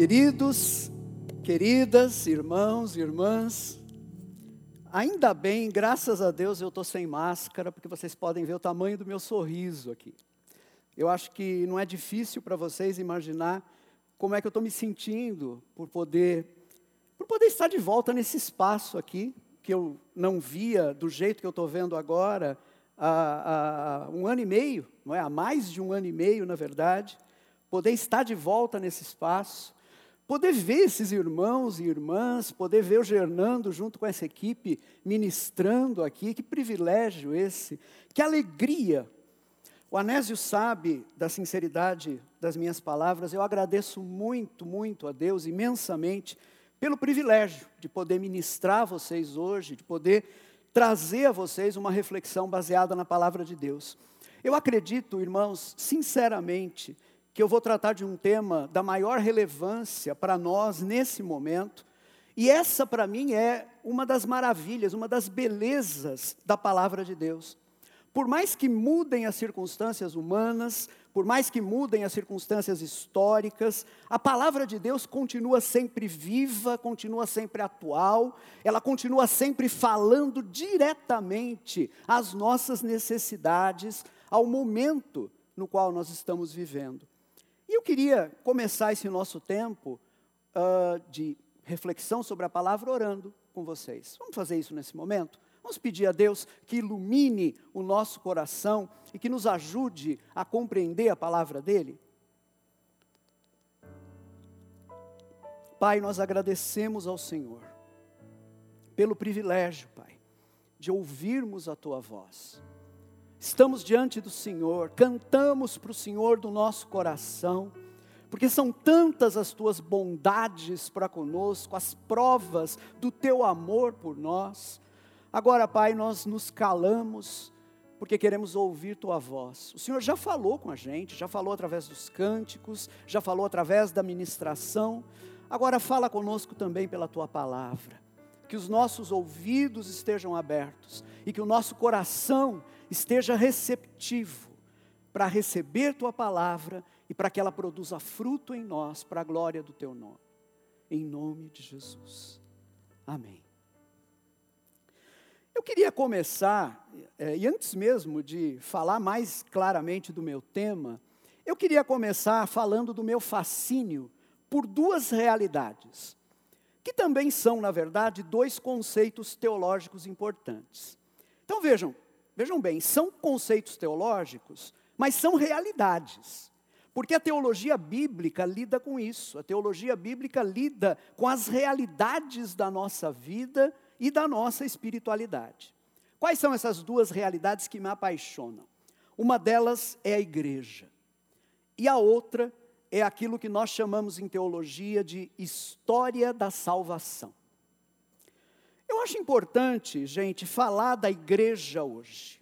Queridos, queridas, irmãos irmãs, ainda bem, graças a Deus eu estou sem máscara, porque vocês podem ver o tamanho do meu sorriso aqui. Eu acho que não é difícil para vocês imaginar como é que eu estou me sentindo por poder, por poder estar de volta nesse espaço aqui, que eu não via do jeito que eu estou vendo agora há, há um ano e meio, não é? há mais de um ano e meio, na verdade, poder estar de volta nesse espaço, poder ver esses irmãos e irmãs, poder ver o Gernando junto com essa equipe ministrando aqui, que privilégio esse, que alegria. O Anésio sabe da sinceridade das minhas palavras, eu agradeço muito, muito a Deus, imensamente, pelo privilégio de poder ministrar a vocês hoje, de poder trazer a vocês uma reflexão baseada na palavra de Deus. Eu acredito, irmãos, sinceramente, que eu vou tratar de um tema da maior relevância para nós nesse momento, e essa para mim é uma das maravilhas, uma das belezas da palavra de Deus. Por mais que mudem as circunstâncias humanas, por mais que mudem as circunstâncias históricas, a palavra de Deus continua sempre viva, continua sempre atual, ela continua sempre falando diretamente às nossas necessidades, ao momento no qual nós estamos vivendo. E eu queria começar esse nosso tempo uh, de reflexão sobre a palavra orando com vocês. Vamos fazer isso nesse momento? Vamos pedir a Deus que ilumine o nosso coração e que nos ajude a compreender a palavra dEle? Pai, nós agradecemos ao Senhor pelo privilégio, Pai, de ouvirmos a Tua voz. Estamos diante do Senhor, cantamos para o Senhor do nosso coração, porque são tantas as Tuas bondades para conosco, as provas do Teu amor por nós Agora, Pai, nós nos calamos porque queremos ouvir tua voz. O Senhor já falou com a gente, já falou através dos cânticos, já falou através da ministração. Agora fala conosco também pela tua palavra. Que os nossos ouvidos estejam abertos e que o nosso coração esteja receptivo para receber tua palavra e para que ela produza fruto em nós para a glória do teu nome. Em nome de Jesus. Amém. Eu queria começar, é, e antes mesmo de falar mais claramente do meu tema, eu queria começar falando do meu fascínio por duas realidades, que também são, na verdade, dois conceitos teológicos importantes. Então vejam, vejam bem, são conceitos teológicos, mas são realidades. Porque a teologia bíblica lida com isso, a teologia bíblica lida com as realidades da nossa vida e da nossa espiritualidade. Quais são essas duas realidades que me apaixonam? Uma delas é a igreja, e a outra é aquilo que nós chamamos em teologia de história da salvação. Eu acho importante, gente, falar da igreja hoje.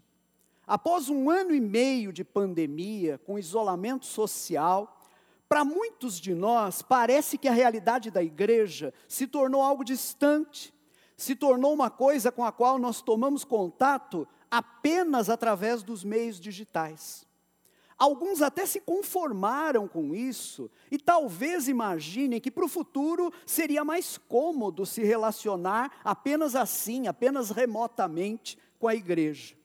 Após um ano e meio de pandemia, com isolamento social, para muitos de nós, parece que a realidade da igreja se tornou algo distante, se tornou uma coisa com a qual nós tomamos contato apenas através dos meios digitais. Alguns até se conformaram com isso e talvez imaginem que para o futuro seria mais cômodo se relacionar apenas assim, apenas remotamente com a igreja.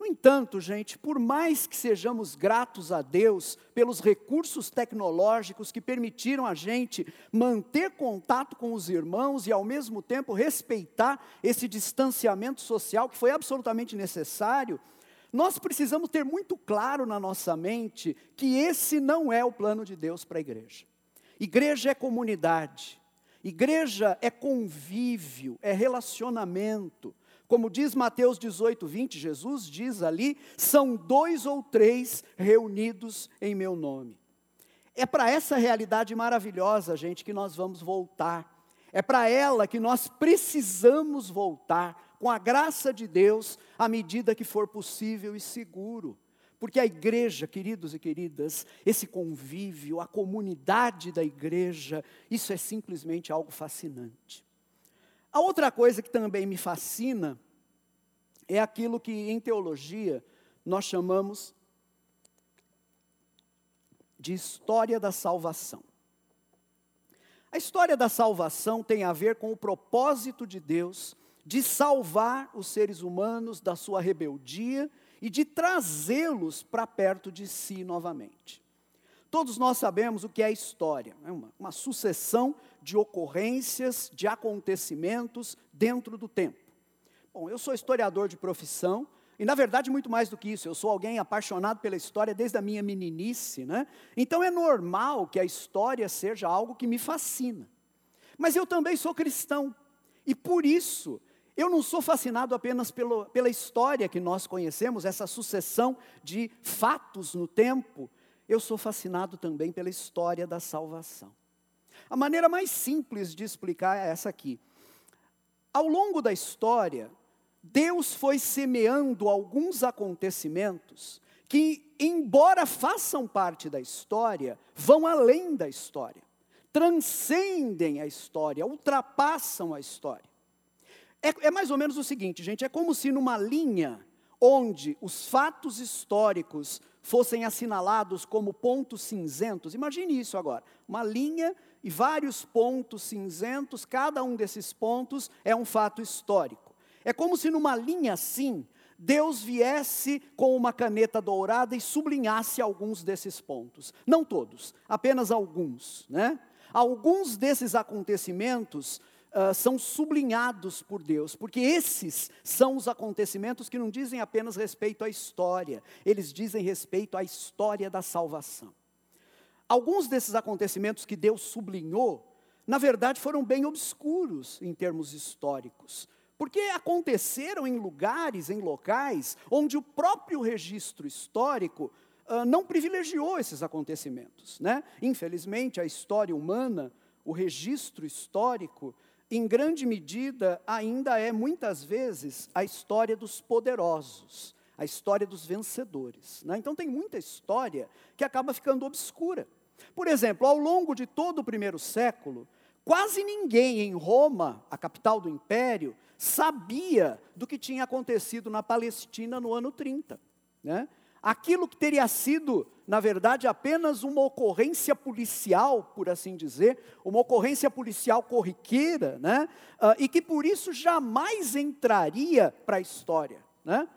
No entanto, gente, por mais que sejamos gratos a Deus pelos recursos tecnológicos que permitiram a gente manter contato com os irmãos e ao mesmo tempo respeitar esse distanciamento social que foi absolutamente necessário, nós precisamos ter muito claro na nossa mente que esse não é o plano de Deus para a igreja. Igreja é comunidade, igreja é convívio, é relacionamento. Como diz Mateus 18, 20, Jesus diz ali: são dois ou três reunidos em meu nome. É para essa realidade maravilhosa, gente, que nós vamos voltar. É para ela que nós precisamos voltar, com a graça de Deus, à medida que for possível e seguro. Porque a igreja, queridos e queridas, esse convívio, a comunidade da igreja, isso é simplesmente algo fascinante. A outra coisa que também me fascina é aquilo que em teologia nós chamamos de história da salvação. A história da salvação tem a ver com o propósito de Deus de salvar os seres humanos da sua rebeldia e de trazê-los para perto de si novamente. Todos nós sabemos o que é história, é uma, uma sucessão de ocorrências, de acontecimentos dentro do tempo. Bom, eu sou historiador de profissão, e na verdade, muito mais do que isso, eu sou alguém apaixonado pela história desde a minha meninice, né? Então é normal que a história seja algo que me fascina. Mas eu também sou cristão, e por isso eu não sou fascinado apenas pelo, pela história que nós conhecemos, essa sucessão de fatos no tempo, eu sou fascinado também pela história da salvação. A maneira mais simples de explicar é essa aqui. Ao longo da história, Deus foi semeando alguns acontecimentos que, embora façam parte da história, vão além da história, transcendem a história, ultrapassam a história. É, é mais ou menos o seguinte, gente: é como se numa linha onde os fatos históricos fossem assinalados como pontos cinzentos, imagine isso agora, uma linha e vários pontos cinzentos, cada um desses pontos é um fato histórico. É como se numa linha assim, Deus viesse com uma caneta dourada e sublinhasse alguns desses pontos. Não todos, apenas alguns. Né? Alguns desses acontecimentos uh, são sublinhados por Deus, porque esses são os acontecimentos que não dizem apenas respeito à história, eles dizem respeito à história da salvação. Alguns desses acontecimentos que Deus sublinhou, na verdade, foram bem obscuros em termos históricos. Porque aconteceram em lugares, em locais, onde o próprio registro histórico uh, não privilegiou esses acontecimentos. Né? Infelizmente, a história humana, o registro histórico, em grande medida, ainda é muitas vezes a história dos poderosos, a história dos vencedores. Né? Então, tem muita história que acaba ficando obscura. Por exemplo, ao longo de todo o primeiro século, quase ninguém em Roma, a capital do império, sabia do que tinha acontecido na Palestina no ano 30. Né? Aquilo que teria sido, na verdade, apenas uma ocorrência policial, por assim dizer, uma ocorrência policial corriqueira, né? Uh, e que por isso jamais entraria para a história. Né?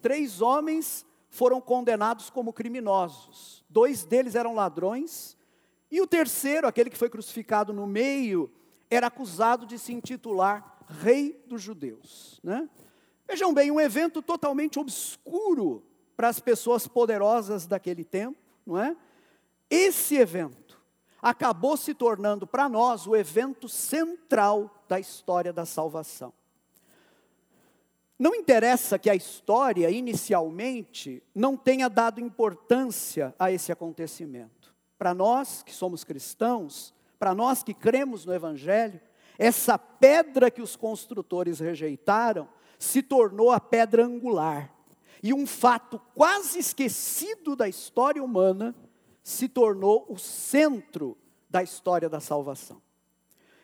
Três homens foram condenados como criminosos, dois deles eram ladrões, e o terceiro, aquele que foi crucificado no meio, era acusado de se intitular rei dos judeus. Né? Vejam bem, um evento totalmente obscuro para as pessoas poderosas daquele tempo, não é? Esse evento acabou se tornando para nós o evento central da história da salvação. Não interessa que a história, inicialmente, não tenha dado importância a esse acontecimento. Para nós que somos cristãos, para nós que cremos no Evangelho, essa pedra que os construtores rejeitaram se tornou a pedra angular. E um fato quase esquecido da história humana se tornou o centro da história da salvação.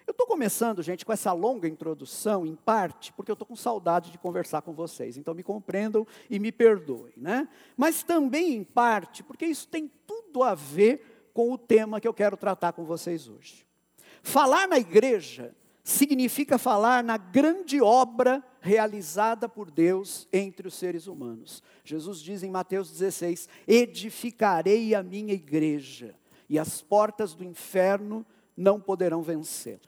Eu estou começando, gente, com essa longa introdução, em parte, porque eu estou com saudade de conversar com vocês. Então me compreendam e me perdoem, né? Mas também, em parte, porque isso tem tudo a ver com o tema que eu quero tratar com vocês hoje. Falar na igreja significa falar na grande obra realizada por Deus entre os seres humanos. Jesus diz em Mateus 16: Edificarei a minha igreja, e as portas do inferno não poderão vencê-la.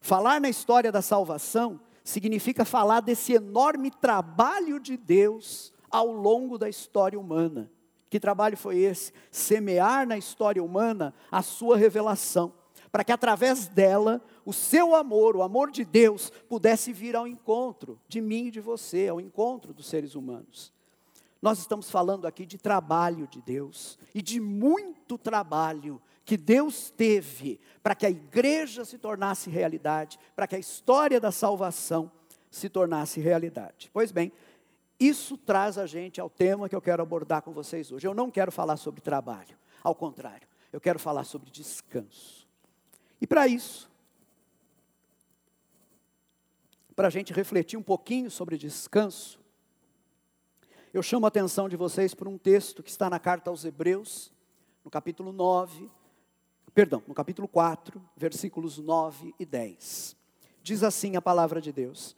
Falar na história da salvação significa falar desse enorme trabalho de Deus ao longo da história humana. Que trabalho foi esse? Semear na história humana a sua revelação para que através dela o seu amor, o amor de Deus, pudesse vir ao encontro de mim e de você, ao encontro dos seres humanos. Nós estamos falando aqui de trabalho de Deus e de muito trabalho que Deus teve para que a igreja se tornasse realidade, para que a história da salvação se tornasse realidade. Pois bem, isso traz a gente ao tema que eu quero abordar com vocês hoje. Eu não quero falar sobre trabalho, ao contrário, eu quero falar sobre descanso. E para isso, para a gente refletir um pouquinho sobre descanso, eu chamo a atenção de vocês para um texto que está na carta aos Hebreus, no capítulo 9, perdão, no capítulo 4, versículos 9 e 10. Diz assim a palavra de Deus: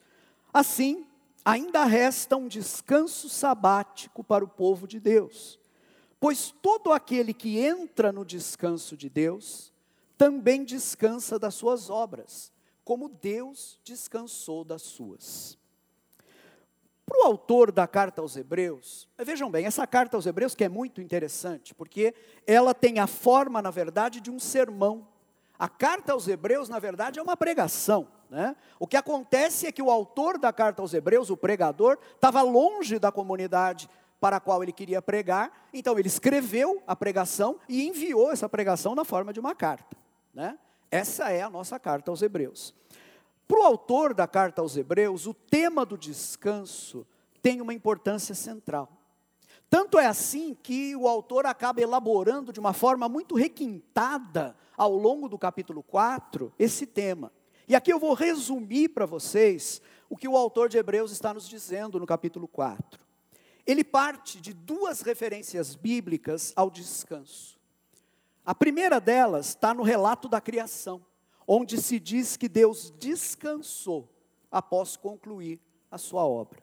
Assim, ainda resta um descanso sabático para o povo de Deus, pois todo aquele que entra no descanso de Deus também descansa das suas obras, como Deus descansou das suas. Para o autor da carta aos Hebreus, vejam bem, essa carta aos Hebreus que é muito interessante, porque ela tem a forma, na verdade, de um sermão. A carta aos Hebreus, na verdade, é uma pregação. Né? O que acontece é que o autor da carta aos Hebreus, o pregador, estava longe da comunidade para a qual ele queria pregar, então ele escreveu a pregação e enviou essa pregação na forma de uma carta. Né? Essa é a nossa carta aos Hebreus. Para o autor da carta aos Hebreus, o tema do descanso tem uma importância central. Tanto é assim que o autor acaba elaborando de uma forma muito requintada, ao longo do capítulo 4, esse tema. E aqui eu vou resumir para vocês o que o autor de Hebreus está nos dizendo no capítulo 4. Ele parte de duas referências bíblicas ao descanso. A primeira delas está no relato da criação, onde se diz que Deus descansou após concluir a sua obra.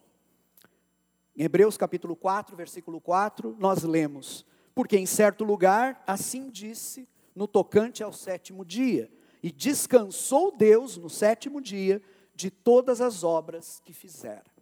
Em Hebreus capítulo 4, versículo 4, nós lemos: Porque em certo lugar assim disse no tocante ao sétimo dia, e descansou Deus no sétimo dia de todas as obras que fizera.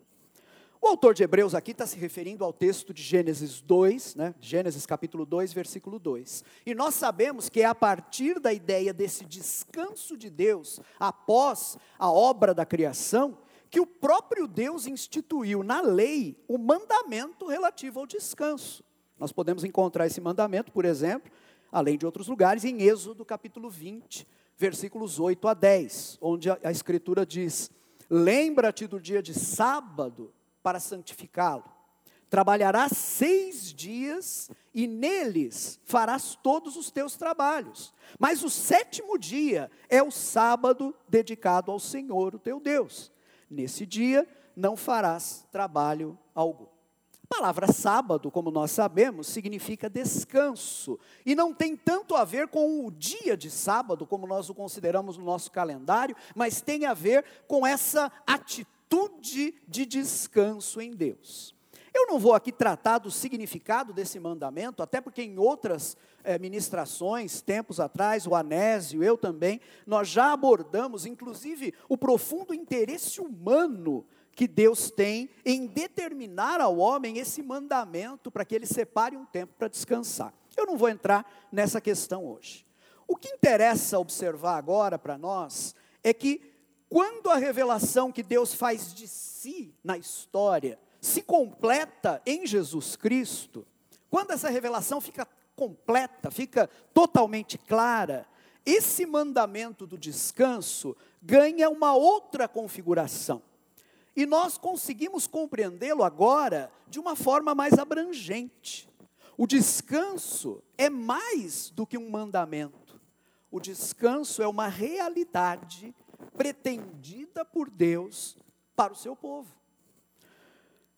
O autor de Hebreus aqui está se referindo ao texto de Gênesis 2, né? Gênesis capítulo 2, versículo 2. E nós sabemos que é a partir da ideia desse descanso de Deus, após a obra da criação, que o próprio Deus instituiu na lei o mandamento relativo ao descanso. Nós podemos encontrar esse mandamento, por exemplo, além de outros lugares, em Êxodo capítulo 20, versículos 8 a 10, onde a, a Escritura diz: Lembra-te do dia de sábado para santificá-lo. Trabalharás seis dias e neles farás todos os teus trabalhos. Mas o sétimo dia é o sábado dedicado ao Senhor, o teu Deus. Nesse dia não farás trabalho algum. A palavra sábado, como nós sabemos, significa descanso. E não tem tanto a ver com o dia de sábado, como nós o consideramos no nosso calendário, mas tem a ver com essa atitude atitude de descanso em Deus. Eu não vou aqui tratar do significado desse mandamento, até porque em outras é, ministrações, tempos atrás, o Anésio, eu também, nós já abordamos, inclusive, o profundo interesse humano que Deus tem em determinar ao homem esse mandamento para que ele separe um tempo para descansar. Eu não vou entrar nessa questão hoje. O que interessa observar agora para nós é que quando a revelação que Deus faz de si na história se completa em Jesus Cristo, quando essa revelação fica completa, fica totalmente clara, esse mandamento do descanso ganha uma outra configuração. E nós conseguimos compreendê-lo agora de uma forma mais abrangente. O descanso é mais do que um mandamento. O descanso é uma realidade pretendida por Deus para o seu povo.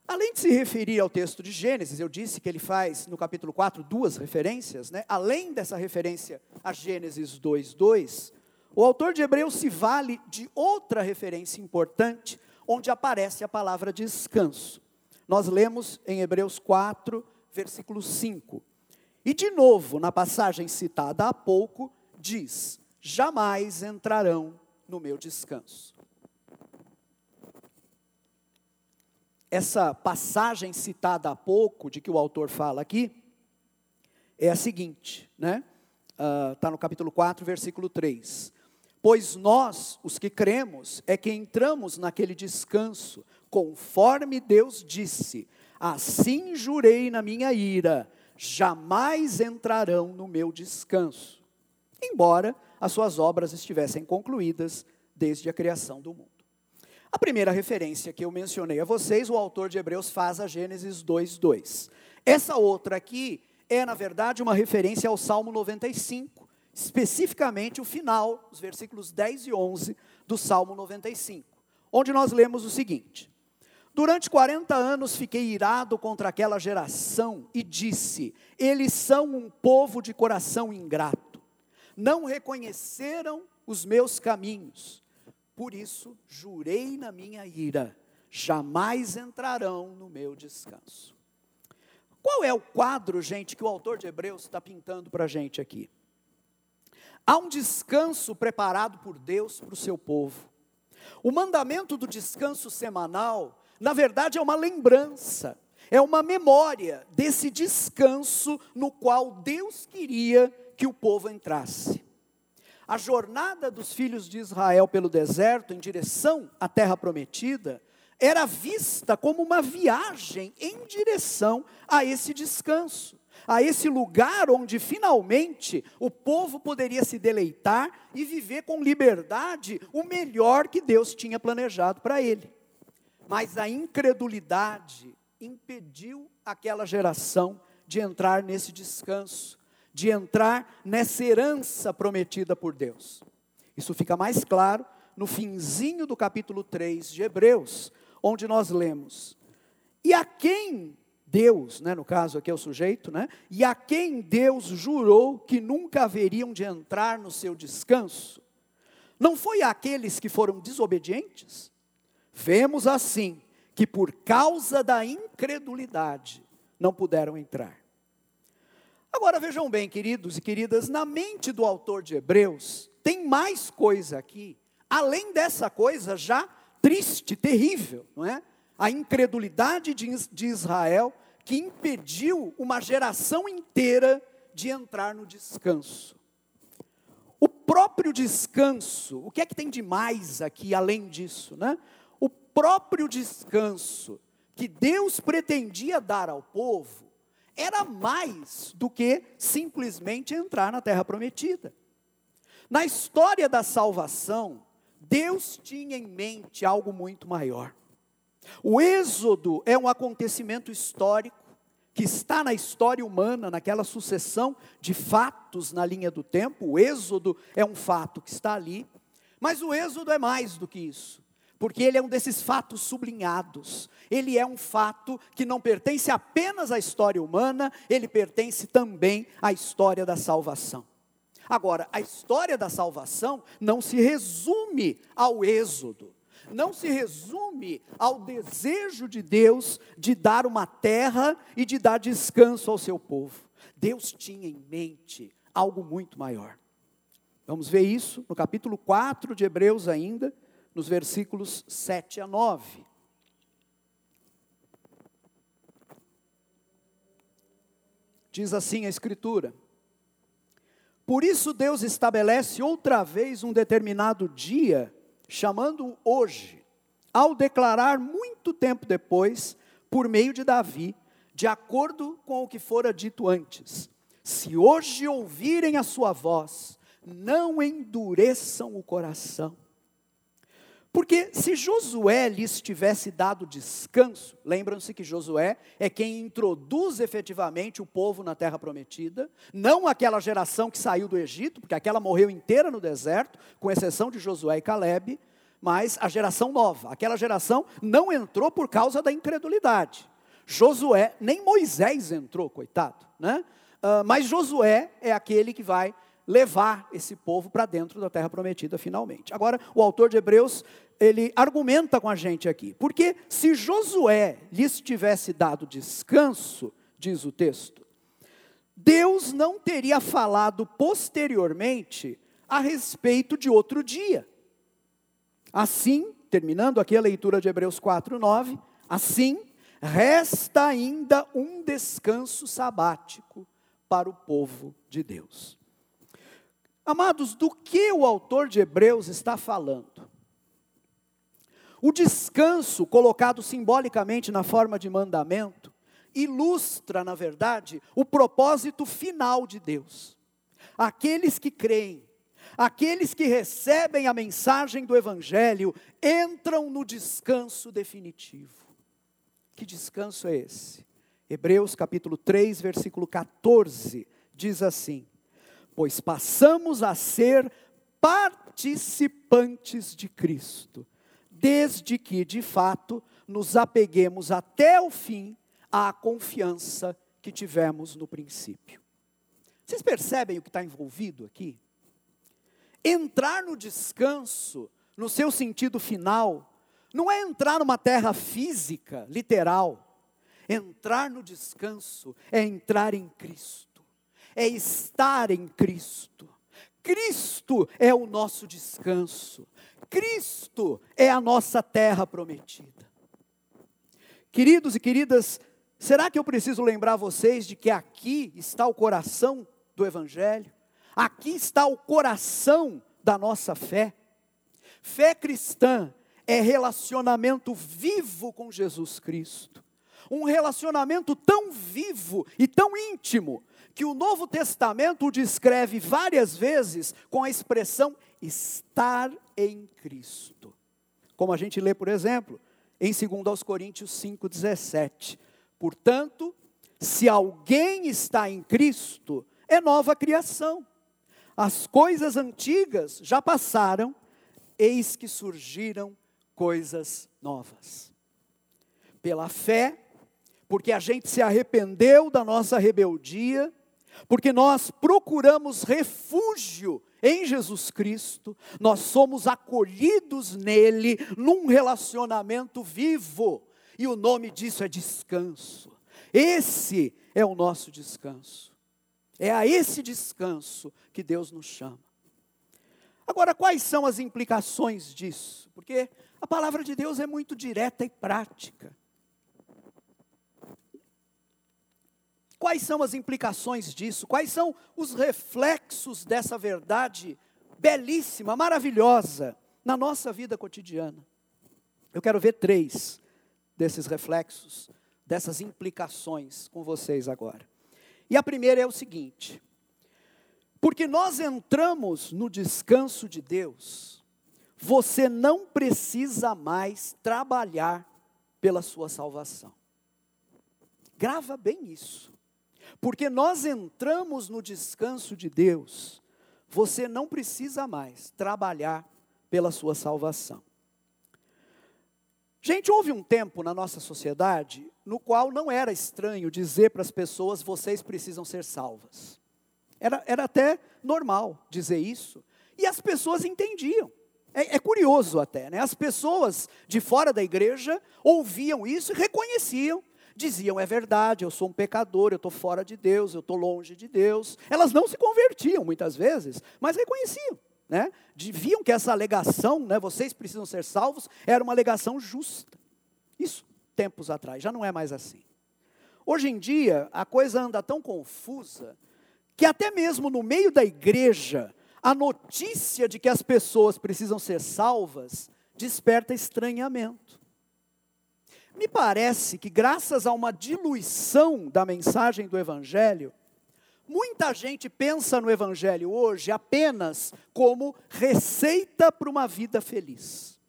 Além de se referir ao texto de Gênesis, eu disse que ele faz no capítulo 4 duas referências, né? além dessa referência a Gênesis 2:2, o autor de Hebreus se vale de outra referência importante, onde aparece a palavra descanso. Nós lemos em Hebreus 4, versículo 5. E de novo, na passagem citada há pouco, diz: Jamais entrarão no meu descanso. Essa passagem citada há pouco, de que o autor fala aqui, é a seguinte, né? Está ah, uh, no capítulo 4, versículo 3. Pois nós, os que cremos, é que entramos naquele descanso, conforme Deus disse: Assim jurei na minha ira, jamais entrarão no meu descanso. Embora as suas obras estivessem concluídas desde a criação do mundo. A primeira referência que eu mencionei a vocês, o autor de Hebreus faz a Gênesis 2:2. Essa outra aqui é, na verdade, uma referência ao Salmo 95, especificamente o final, os versículos 10 e 11 do Salmo 95, onde nós lemos o seguinte: Durante 40 anos fiquei irado contra aquela geração e disse: Eles são um povo de coração ingrato não reconheceram os meus caminhos. Por isso, jurei na minha ira: jamais entrarão no meu descanso. Qual é o quadro, gente, que o autor de Hebreus está pintando para a gente aqui? Há um descanso preparado por Deus para o seu povo. O mandamento do descanso semanal, na verdade, é uma lembrança, é uma memória desse descanso no qual Deus queria que o povo entrasse. A jornada dos filhos de Israel pelo deserto em direção à terra prometida era vista como uma viagem em direção a esse descanso, a esse lugar onde finalmente o povo poderia se deleitar e viver com liberdade o melhor que Deus tinha planejado para ele. Mas a incredulidade impediu aquela geração de entrar nesse descanso, de entrar nessa herança prometida por Deus. Isso fica mais claro no finzinho do capítulo 3 de Hebreus, onde nós lemos: E a quem Deus, né, no caso aqui é o sujeito, né, e a quem Deus jurou que nunca haveriam de entrar no seu descanso, não foi aqueles que foram desobedientes? Vemos assim que por causa da incredulidade não puderam entrar. Agora vejam bem, queridos e queridas, na mente do autor de Hebreus, tem mais coisa aqui, além dessa coisa já triste, terrível, não é? A incredulidade de Israel que impediu uma geração inteira de entrar no descanso. O próprio descanso, o que é que tem de mais aqui além disso, né? O próprio descanso que Deus pretendia dar ao povo era mais do que simplesmente entrar na terra prometida. Na história da salvação, Deus tinha em mente algo muito maior. O Êxodo é um acontecimento histórico que está na história humana, naquela sucessão de fatos na linha do tempo. O Êxodo é um fato que está ali, mas o Êxodo é mais do que isso, porque ele é um desses fatos sublinhados. Ele é um fato que não pertence apenas à história humana, ele pertence também à história da salvação. Agora, a história da salvação não se resume ao Êxodo não se resume ao desejo de Deus de dar uma terra e de dar descanso ao seu povo. Deus tinha em mente algo muito maior. Vamos ver isso no capítulo 4 de Hebreus, ainda, nos versículos 7 a 9. Diz assim a Escritura: Por isso Deus estabelece outra vez um determinado dia chamando hoje, ao declarar muito tempo depois, por meio de Davi, de acordo com o que fora dito antes: Se hoje ouvirem a sua voz, não endureçam o coração. Porque se Josué lhes tivesse dado descanso, lembram-se que Josué é quem introduz efetivamente o povo na terra prometida, não aquela geração que saiu do Egito, porque aquela morreu inteira no deserto, com exceção de Josué e Caleb, mas a geração nova, aquela geração não entrou por causa da incredulidade. Josué, nem Moisés entrou, coitado, né? Uh, mas Josué é aquele que vai levar esse povo para dentro da terra prometida finalmente. Agora, o autor de Hebreus, ele argumenta com a gente aqui, porque se Josué lhes tivesse dado descanso, diz o texto, Deus não teria falado posteriormente a respeito de outro dia. Assim, terminando aqui a leitura de Hebreus 4, 9, assim, resta ainda um descanso sabático para o povo de Deus. Amados, do que o autor de Hebreus está falando? O descanso, colocado simbolicamente na forma de mandamento, ilustra, na verdade, o propósito final de Deus. Aqueles que creem, aqueles que recebem a mensagem do Evangelho, entram no descanso definitivo. Que descanso é esse? Hebreus capítulo 3, versículo 14, diz assim: pois passamos a ser participantes de Cristo, desde que, de fato, nos apeguemos até o fim à confiança que tivemos no princípio. Vocês percebem o que está envolvido aqui? Entrar no descanso, no seu sentido final, não é entrar numa terra física, literal. Entrar no descanso é entrar em Cristo, é estar em Cristo. Cristo é o nosso descanso, Cristo é a nossa terra prometida. Queridos e queridas, será que eu preciso lembrar vocês de que aqui está o coração do Evangelho? Aqui está o coração da nossa fé. Fé cristã é relacionamento vivo com Jesus Cristo. Um relacionamento tão vivo e tão íntimo que o Novo Testamento o descreve várias vezes com a expressão estar em Cristo. Como a gente lê, por exemplo, em 2 Coríntios 5,17. Portanto, se alguém está em Cristo, é nova criação. As coisas antigas já passaram, eis que surgiram coisas novas. Pela fé, porque a gente se arrependeu da nossa rebeldia, porque nós procuramos refúgio em Jesus Cristo, nós somos acolhidos nele num relacionamento vivo, e o nome disso é descanso. Esse é o nosso descanso. É a esse descanso que Deus nos chama. Agora, quais são as implicações disso? Porque a palavra de Deus é muito direta e prática. Quais são as implicações disso? Quais são os reflexos dessa verdade belíssima, maravilhosa, na nossa vida cotidiana? Eu quero ver três desses reflexos, dessas implicações com vocês agora. E a primeira é o seguinte: porque nós entramos no descanso de Deus, você não precisa mais trabalhar pela sua salvação. Grava bem isso. Porque nós entramos no descanso de Deus, você não precisa mais trabalhar pela sua salvação. Gente, houve um tempo na nossa sociedade no qual não era estranho dizer para as pessoas: vocês precisam ser salvas. Era, era até normal dizer isso, e as pessoas entendiam. É, é, curioso até, né? As pessoas de fora da igreja ouviam isso e reconheciam, diziam: é verdade, eu sou um pecador, eu estou fora de Deus, eu estou longe de Deus. Elas não se convertiam muitas vezes, mas reconheciam né? Viam que essa alegação, né, vocês precisam ser salvos, era uma alegação justa. Isso tempos atrás, já não é mais assim. Hoje em dia, a coisa anda tão confusa que até mesmo no meio da igreja, a notícia de que as pessoas precisam ser salvas desperta estranhamento. Me parece que, graças a uma diluição da mensagem do Evangelho, Muita gente pensa no Evangelho hoje apenas como receita para uma vida feliz.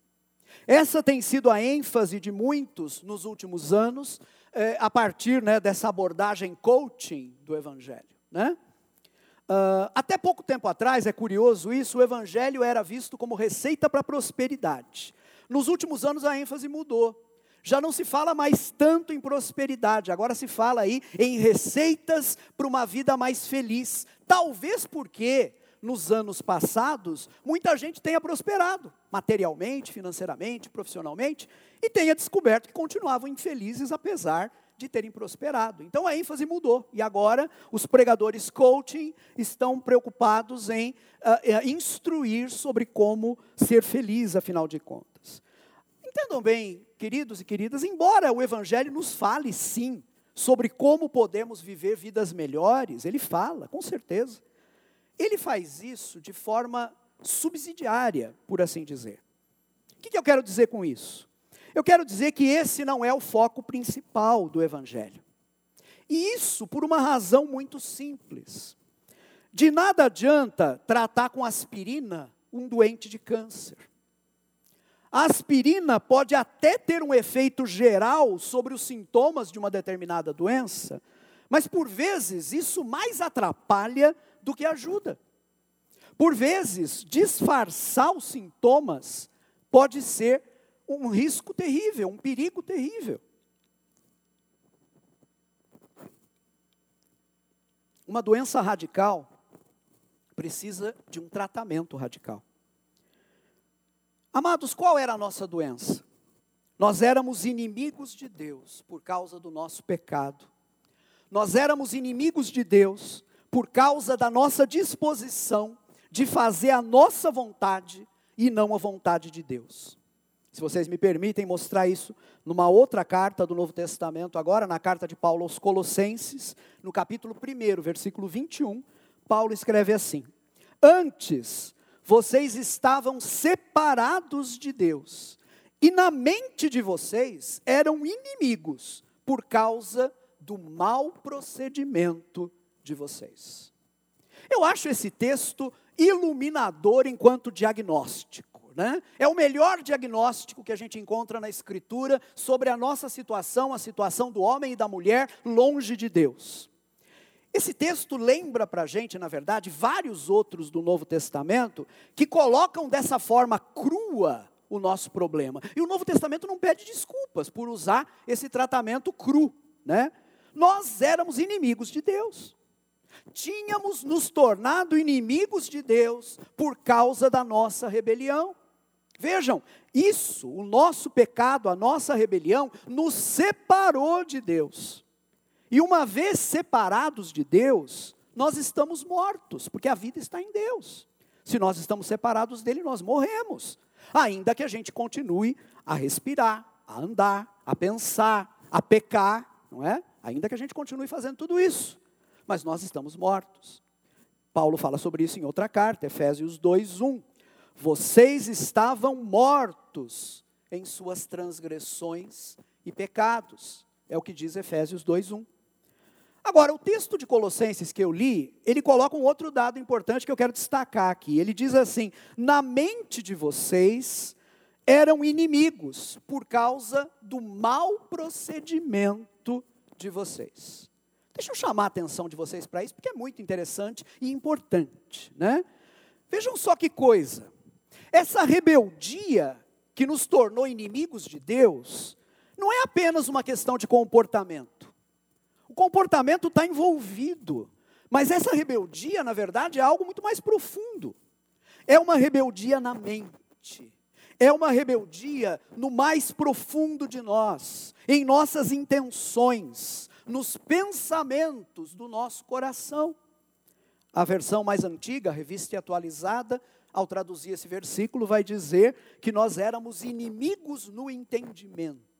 Essa tem sido a ênfase de muitos nos últimos anos, eh, a partir né, dessa abordagem coaching do Evangelho. Né? Uh, até pouco tempo atrás, é curioso isso, o Evangelho era visto como receita para prosperidade. Nos últimos anos a ênfase mudou já não se fala mais tanto em prosperidade, agora se fala aí em receitas para uma vida mais feliz. Talvez porque nos anos passados muita gente tenha prosperado, materialmente, financeiramente, profissionalmente, e tenha descoberto que continuavam infelizes apesar de terem prosperado. Então a ênfase mudou e agora os pregadores coaching estão preocupados em uh, instruir sobre como ser feliz, afinal de contas. Entendam bem, queridos e queridas, embora o Evangelho nos fale sim sobre como podemos viver vidas melhores, ele fala, com certeza. Ele faz isso de forma subsidiária, por assim dizer. O que, eu quero dizer com isso? Eu quero dizer que esse não é o foco principal do Evangelho. E isso por uma razão muito simples. De nada adianta tratar com aspirina um doente de câncer. A aspirina pode até ter um efeito geral sobre os sintomas de uma determinada doença, mas por vezes isso mais atrapalha do que ajuda. Por vezes, disfarçar os sintomas pode ser um risco terrível, um perigo terrível. Uma doença radical precisa de um tratamento radical. Amados, qual era a nossa doença? Nós éramos inimigos de Deus por causa do nosso pecado. Nós éramos inimigos de Deus por causa da nossa disposição de fazer a nossa vontade e não a vontade de Deus. Se vocês me permitem mostrar isso numa outra carta do Novo Testamento, agora na carta de Paulo aos Colossenses, no capítulo 1, versículo 21, Paulo escreve assim: Antes vocês estavam separados de Deus, e na mente de vocês eram inimigos por causa do mau procedimento de vocês. Eu acho esse texto iluminador enquanto diagnóstico. Né? É o melhor diagnóstico que a gente encontra na Escritura sobre a nossa situação, a situação do homem e da mulher longe de Deus. Esse texto lembra para a gente, na verdade, vários outros do Novo Testamento que colocam dessa forma crua o nosso problema. E o Novo Testamento não pede desculpas por usar esse tratamento cru, né? Nós éramos inimigos de Deus. Tínhamos nos tornado inimigos de Deus por causa da nossa rebelião. Vejam, isso, o nosso pecado, a nossa rebelião, nos separou de Deus. E uma vez separados de Deus, nós estamos mortos, porque a vida está em Deus. Se nós estamos separados dele, nós morremos. Ainda que a gente continue a respirar, a andar, a pensar, a pecar, não é? Ainda que a gente continue fazendo tudo isso, mas nós estamos mortos. Paulo fala sobre isso em outra carta, Efésios 2:1. Vocês estavam mortos em suas transgressões e pecados. É o que diz Efésios 2:1. Agora, o texto de Colossenses que eu li, ele coloca um outro dado importante que eu quero destacar aqui. Ele diz assim: na mente de vocês eram inimigos por causa do mau procedimento de vocês. Deixa eu chamar a atenção de vocês para isso, porque é muito interessante e importante, né? Vejam só que coisa. Essa rebeldia que nos tornou inimigos de Deus, não é apenas uma questão de comportamento comportamento está envolvido. Mas essa rebeldia, na verdade, é algo muito mais profundo. É uma rebeldia na mente. É uma rebeldia no mais profundo de nós, em nossas intenções, nos pensamentos do nosso coração. A versão mais antiga, revista e atualizada, ao traduzir esse versículo, vai dizer que nós éramos inimigos no entendimento.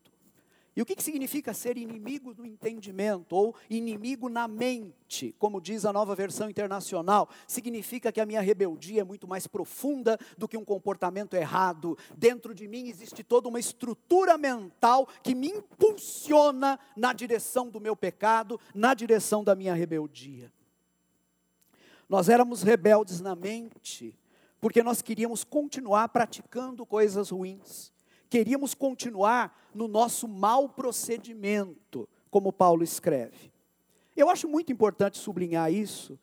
E o que, que significa ser inimigo do entendimento ou inimigo na mente? Como diz a nova versão internacional, significa que a minha rebeldia é muito mais profunda do que um comportamento errado. Dentro de mim existe toda uma estrutura mental que me impulsiona na direção do meu pecado, na direção da minha rebeldia. Nós éramos rebeldes na mente, porque nós queríamos continuar praticando coisas ruins queríamos continuar no nosso mau procedimento, como Paulo escreve. Eu acho muito importante sublinhar isso,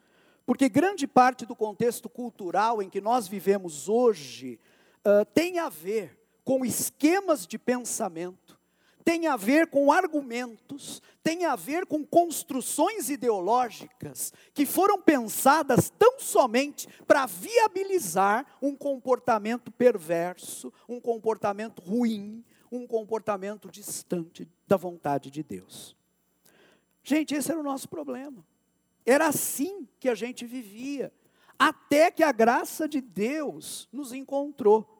porque grande parte do contexto cultural em que nós vivemos hoje uh, tem a ver com esquemas de pensamento tem a ver com argumentos, tem a ver com construções ideológicas que foram pensadas tão somente para viabilizar um comportamento perverso, um comportamento ruim, um comportamento distante da vontade de Deus. Gente, esse era o nosso problema. Era assim que a gente vivia, até que a graça de Deus nos encontrou.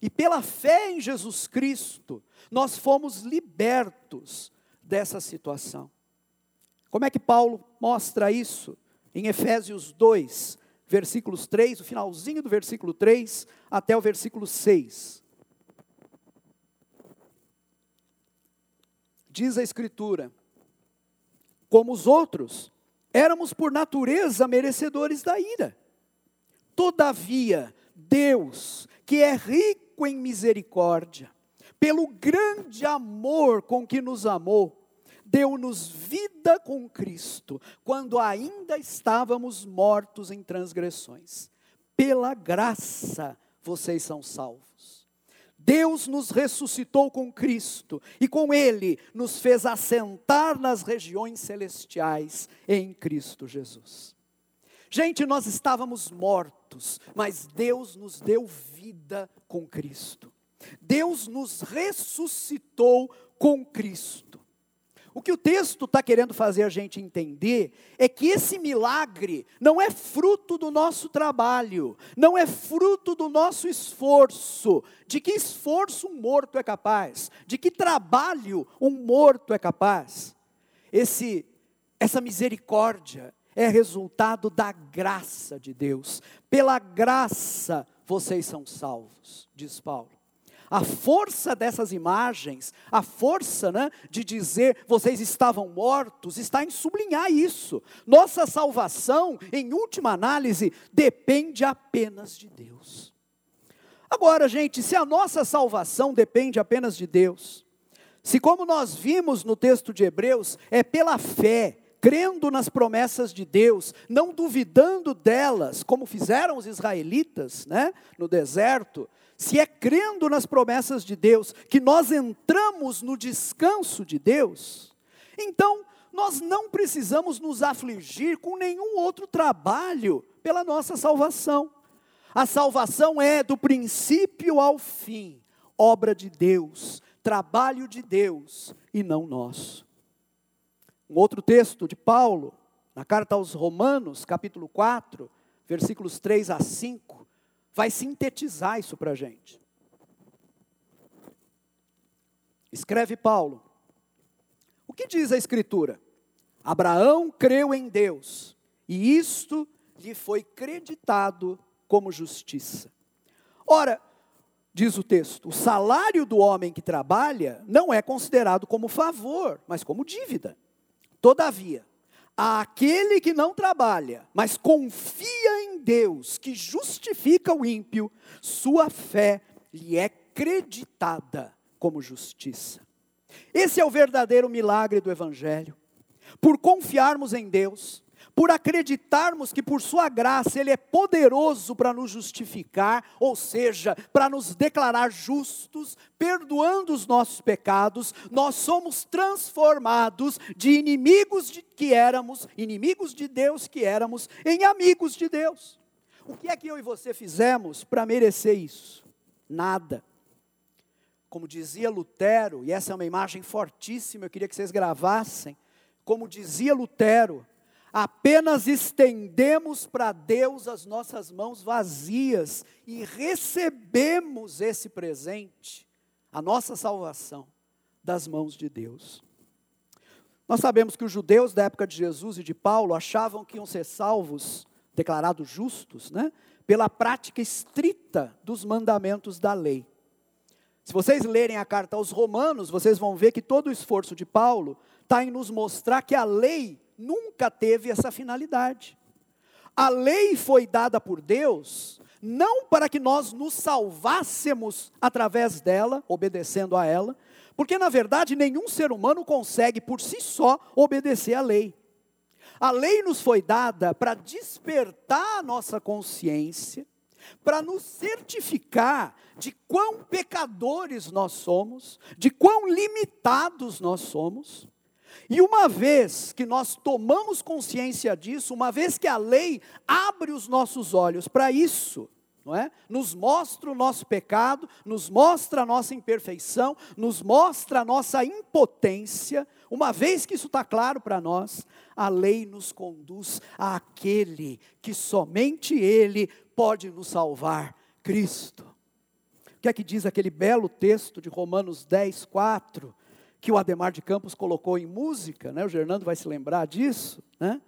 E pela fé em Jesus Cristo, nós fomos libertos dessa situação. Como é que Paulo mostra isso? Em Efésios 2, versículos 3, o finalzinho do versículo 3 até o versículo 6. Diz a Escritura: Como os outros, éramos por natureza merecedores da ira. Todavia, Deus, que é rico em misericórdia, pelo grande amor com que nos amou, deu-nos vida com Cristo, quando ainda estávamos mortos em transgressões. Pela graça vocês são salvos. Deus nos ressuscitou com Cristo e com Ele nos fez assentar nas regiões celestiais em Cristo Jesus. Gente, nós estávamos mortos, mas Deus nos deu vida com Cristo. Deus nos ressuscitou com Cristo. O que o texto está querendo fazer a gente entender é que esse milagre não é fruto do nosso trabalho, não é fruto do nosso esforço. De que esforço um morto é capaz? De que trabalho um morto é capaz? Esse, essa misericórdia é resultado da graça de Deus. Pela graça vocês são salvos, diz Paulo. A força dessas imagens, a força né, de dizer vocês estavam mortos, está em sublinhar isso. Nossa salvação, em última análise, depende apenas de Deus. Agora, gente, se a nossa salvação depende apenas de Deus, se como nós vimos no texto de Hebreus, é pela fé, crendo nas promessas de Deus, não duvidando delas, como fizeram os israelitas, né, no deserto, se é crendo nas promessas de Deus que nós entramos no descanso de Deus, então nós não precisamos nos afligir com nenhum outro trabalho pela nossa salvação. A salvação é do princípio ao fim, obra de Deus, trabalho de Deus e não nosso. Um outro texto de Paulo, na carta aos Romanos, capítulo 4, versículos 3 a 5, vai sintetizar isso para a gente. Escreve Paulo. O que diz a Escritura? Abraão creu em Deus, e isto lhe foi creditado como justiça. Ora, diz o texto, o salário do homem que trabalha não é considerado como favor, mas como dívida. Todavia, aquele que não trabalha, mas confia em Deus, que justifica o ímpio, sua fé lhe é creditada como justiça. Esse é o verdadeiro milagre do Evangelho. Por confiarmos em Deus, por acreditarmos que por Sua graça Ele é poderoso para nos justificar, ou seja, para nos declarar justos, perdoando os nossos pecados, nós somos transformados de inimigos de que éramos, inimigos de Deus que éramos, em amigos de Deus. O que é que eu e você fizemos para merecer isso? Nada. Como dizia Lutero, e essa é uma imagem fortíssima, eu queria que vocês gravassem. Como dizia Lutero, apenas estendemos para Deus as nossas mãos vazias e recebemos esse presente, a nossa salvação, das mãos de Deus. Nós sabemos que os judeus da época de Jesus e de Paulo achavam que iam ser salvos, declarados justos, né, pela prática estrita dos mandamentos da lei. Se vocês lerem a carta aos Romanos, vocês vão ver que todo o esforço de Paulo está em nos mostrar que a lei nunca teve essa finalidade. A lei foi dada por Deus não para que nós nos salvássemos através dela, obedecendo a ela, porque na verdade nenhum ser humano consegue por si só obedecer à lei. A lei nos foi dada para despertar a nossa consciência, para nos certificar de quão pecadores nós somos, de quão limitados nós somos, e uma vez que nós tomamos consciência disso, uma vez que a lei abre os nossos olhos para isso, não é? Nos mostra o nosso pecado, nos mostra a nossa imperfeição, nos mostra a nossa impotência. Uma vez que isso está claro para nós, a lei nos conduz àquele que somente Ele pode nos salvar, Cristo. O que é que diz aquele belo texto de Romanos 10, 4? Que o Ademar de Campos colocou em música, né? o Fernando vai se lembrar disso, né?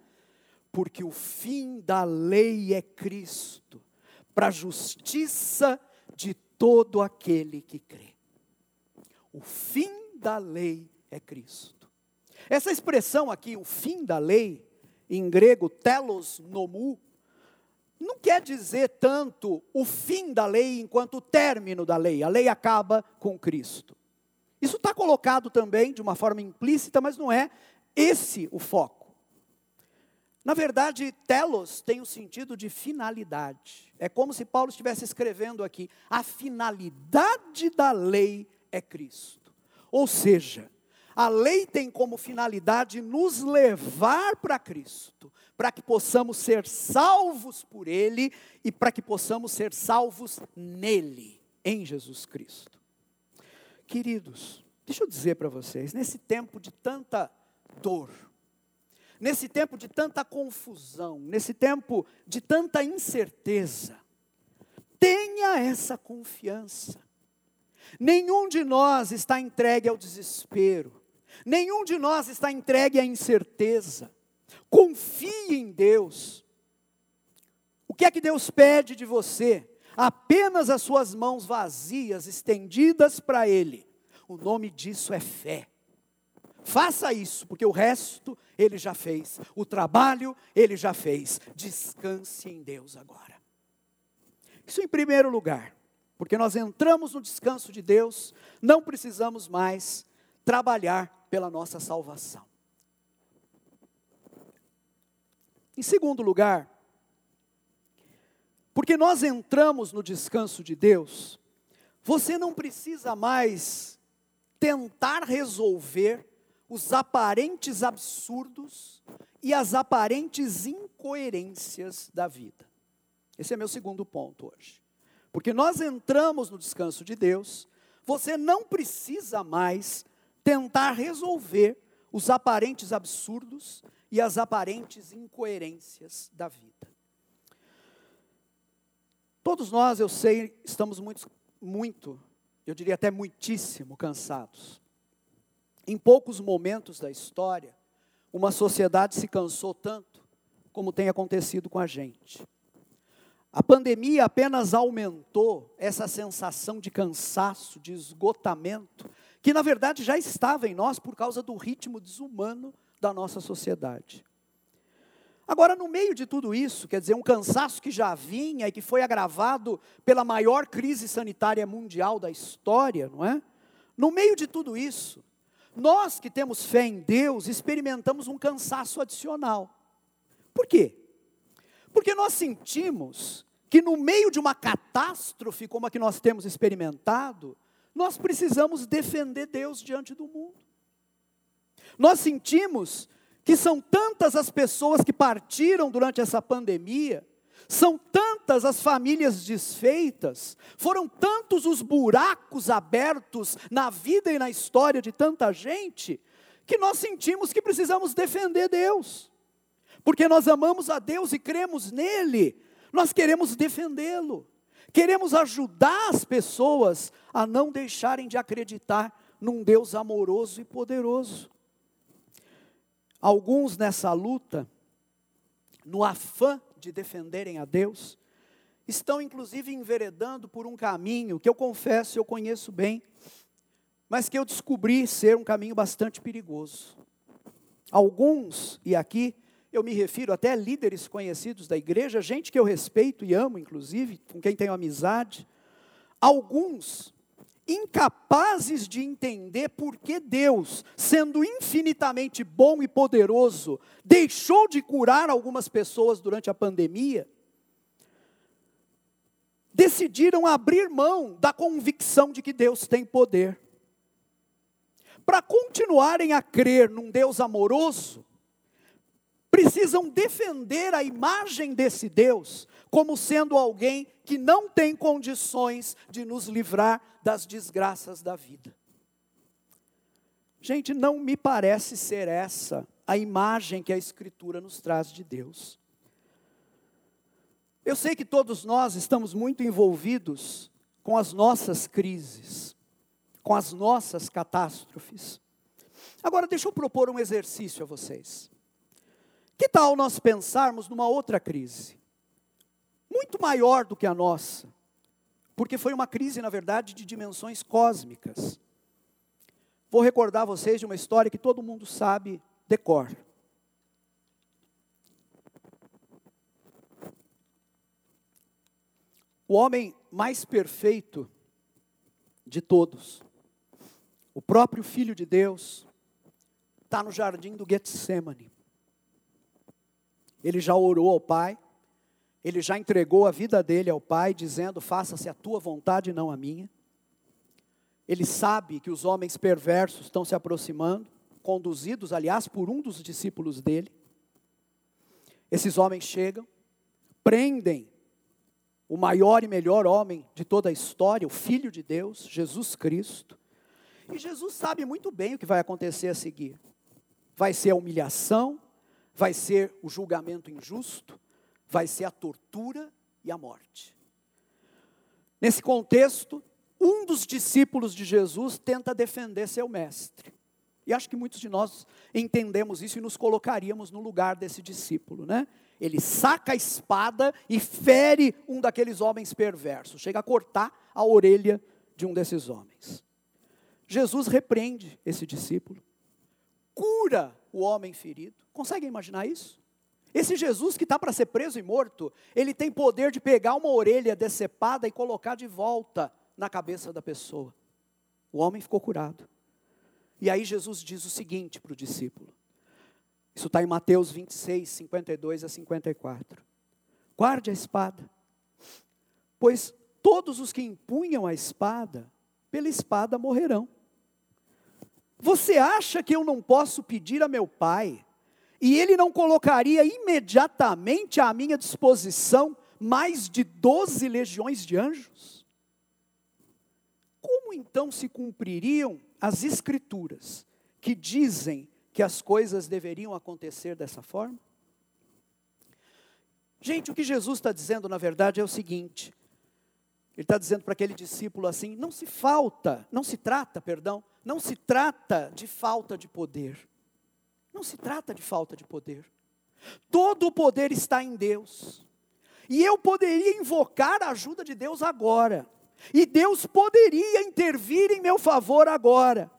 porque o fim da lei é Cristo, para a justiça de todo aquele que crê. O fim da lei é Cristo. Essa expressão aqui, o fim da lei, em grego, telos nomu, não quer dizer tanto o fim da lei enquanto o término da lei. A lei acaba com Cristo. Isso está colocado também de uma forma implícita, mas não é esse o foco. Na verdade, telos tem o sentido de finalidade. É como se Paulo estivesse escrevendo aqui: a finalidade da lei é Cristo. Ou seja, A lei tem como finalidade nos levar para Cristo, para que possamos ser salvos por Ele e para que possamos ser salvos nele, em Jesus Cristo. Queridos, deixa eu dizer para vocês, nesse tempo de tanta dor, nesse tempo de tanta confusão, nesse tempo de tanta incerteza, tenha essa confiança. Nenhum de nós está entregue ao desespero, nenhum de nós está entregue à incerteza. Confie em Deus. O que é que Deus pede de você? Apenas as suas mãos vazias estendidas para Ele. O nome disso é fé. Faça isso, porque o resto ele já fez. O trabalho ele já fez. Descanse em Deus agora. Isso em primeiro lugar, porque nós entramos no descanso de Deus, não precisamos mais trabalhar pela nossa salvação. Em segundo lugar, porque nós entramos no descanso de Deus, você não precisa mais tentar resolver os aparentes absurdos e as aparentes incoerências da vida. Esse é meu segundo ponto hoje. Porque nós entramos no descanso de Deus, você não precisa mais tentar resolver os aparentes absurdos e as aparentes incoerências da vida. Todos nós, eu sei, estamos muito, muito, eu diria até muitíssimo cansados. Em poucos momentos da história, uma sociedade se cansou tanto como tem acontecido com a gente. A pandemia apenas aumentou essa sensação de cansaço, de esgotamento, que na verdade já estava em nós por causa do ritmo desumano da nossa sociedade. Agora, no meio de tudo isso, quer dizer, um cansaço que já vinha e que foi agravado pela maior crise sanitária mundial da história, não é? No meio de tudo isso, nós que temos fé em Deus experimentamos um cansaço adicional. Por quê? Porque nós sentimos que no meio de uma catástrofe como a que nós temos experimentado, nós precisamos defender Deus diante do mundo. Nós sentimos que são tantas as pessoas que partiram durante essa pandemia, são tantas as famílias desfeitas, foram tantos os buracos abertos na vida e na história de tanta gente, que nós sentimos que precisamos defender Deus. Porque nós amamos a Deus e cremos nele, nós queremos defendê-lo. Queremos ajudar as pessoas a não deixarem de acreditar num Deus amoroso e poderoso. Alguns nessa luta, no afã de defenderem a Deus, estão inclusive enveredando por um caminho que eu confesso eu conheço bem, mas que eu descobri ser um caminho bastante perigoso. Alguns, e aqui eu me refiro até a líderes conhecidos da igreja, gente que eu respeito e amo, inclusive, com quem tenho amizade, alguns incapazes de entender por que Deus, sendo infinitamente bom e poderoso, deixou de curar algumas pessoas durante a pandemia, decidiram abrir mão da convicção de que Deus tem poder. Para continuarem a crer num Deus amoroso, precisam defender a imagem desse Deus como sendo alguém que não tem condições de nos livrar das desgraças da vida. Gente, não me parece ser essa a imagem que a Escritura nos traz de Deus. Eu sei que todos nós estamos muito envolvidos com as nossas crises, com as nossas catástrofes. Agora, deixa eu propor um exercício a vocês. Que tal nós pensarmos numa outra crise? muito maior do que a nossa, porque foi uma crise, na verdade, de dimensões cósmicas. Vou recordar vocês de uma história que todo mundo sabe decor. O homem mais perfeito de todos, o próprio Filho de Deus, está no jardim do Getsemane. Ele já orou ao Pai, ele já entregou a vida dele ao Pai, dizendo: Faça-se a tua vontade, não a minha. ele sabe que os homens perversos estão se aproximando, conduzidos, aliás, por um dos discípulos dele. Esses homens chegam, prendem o maior e melhor homem de toda a história, o Filho de Deus, Jesus Cristo. E Jesus sabe muito bem o que vai acontecer a seguir. Vai ser a humilhação, vai ser o julgamento injusto, vai ser a tortura e a morte. Nesse contexto, um dos discípulos de Jesus tenta defender seu mestre. E acho que muitos de nós entendemos isso e nos colocaríamos no lugar desse discípulo, né? Ele saca a espada e fere um daqueles homens perversos, chega a cortar a orelha de um desses homens. Jesus repreende esse discípulo, cura o homem ferido. Conseguem imaginar isso? Esse Jesus que está para ser preso e morto, ele tem poder de pegar uma orelha decepada e colocar de volta na cabeça da pessoa. O homem ficou curado. E aí Jesus diz o seguinte para o discípulo: isso está em Mateus 26, 52 a 54. Guarde a espada, pois todos os que empunham a espada, pela espada morrerão. Você acha que eu não posso pedir a meu pai, e ele não colocaria imediatamente à minha disposição mais de doze legiões de anjos? Como então se cumpririam as escrituras que dizem que as coisas deveriam acontecer dessa forma? Gente, o que Jesus está dizendo, na verdade, é o seguinte: Ele está dizendo para aquele discípulo assim: não se falta, não se trata, perdão, não se trata de falta de poder. Não se trata de falta de poder. Todo o poder está em Deus. E eu poderia invocar a ajuda de Deus agora. E Deus poderia intervir em meu favor agora.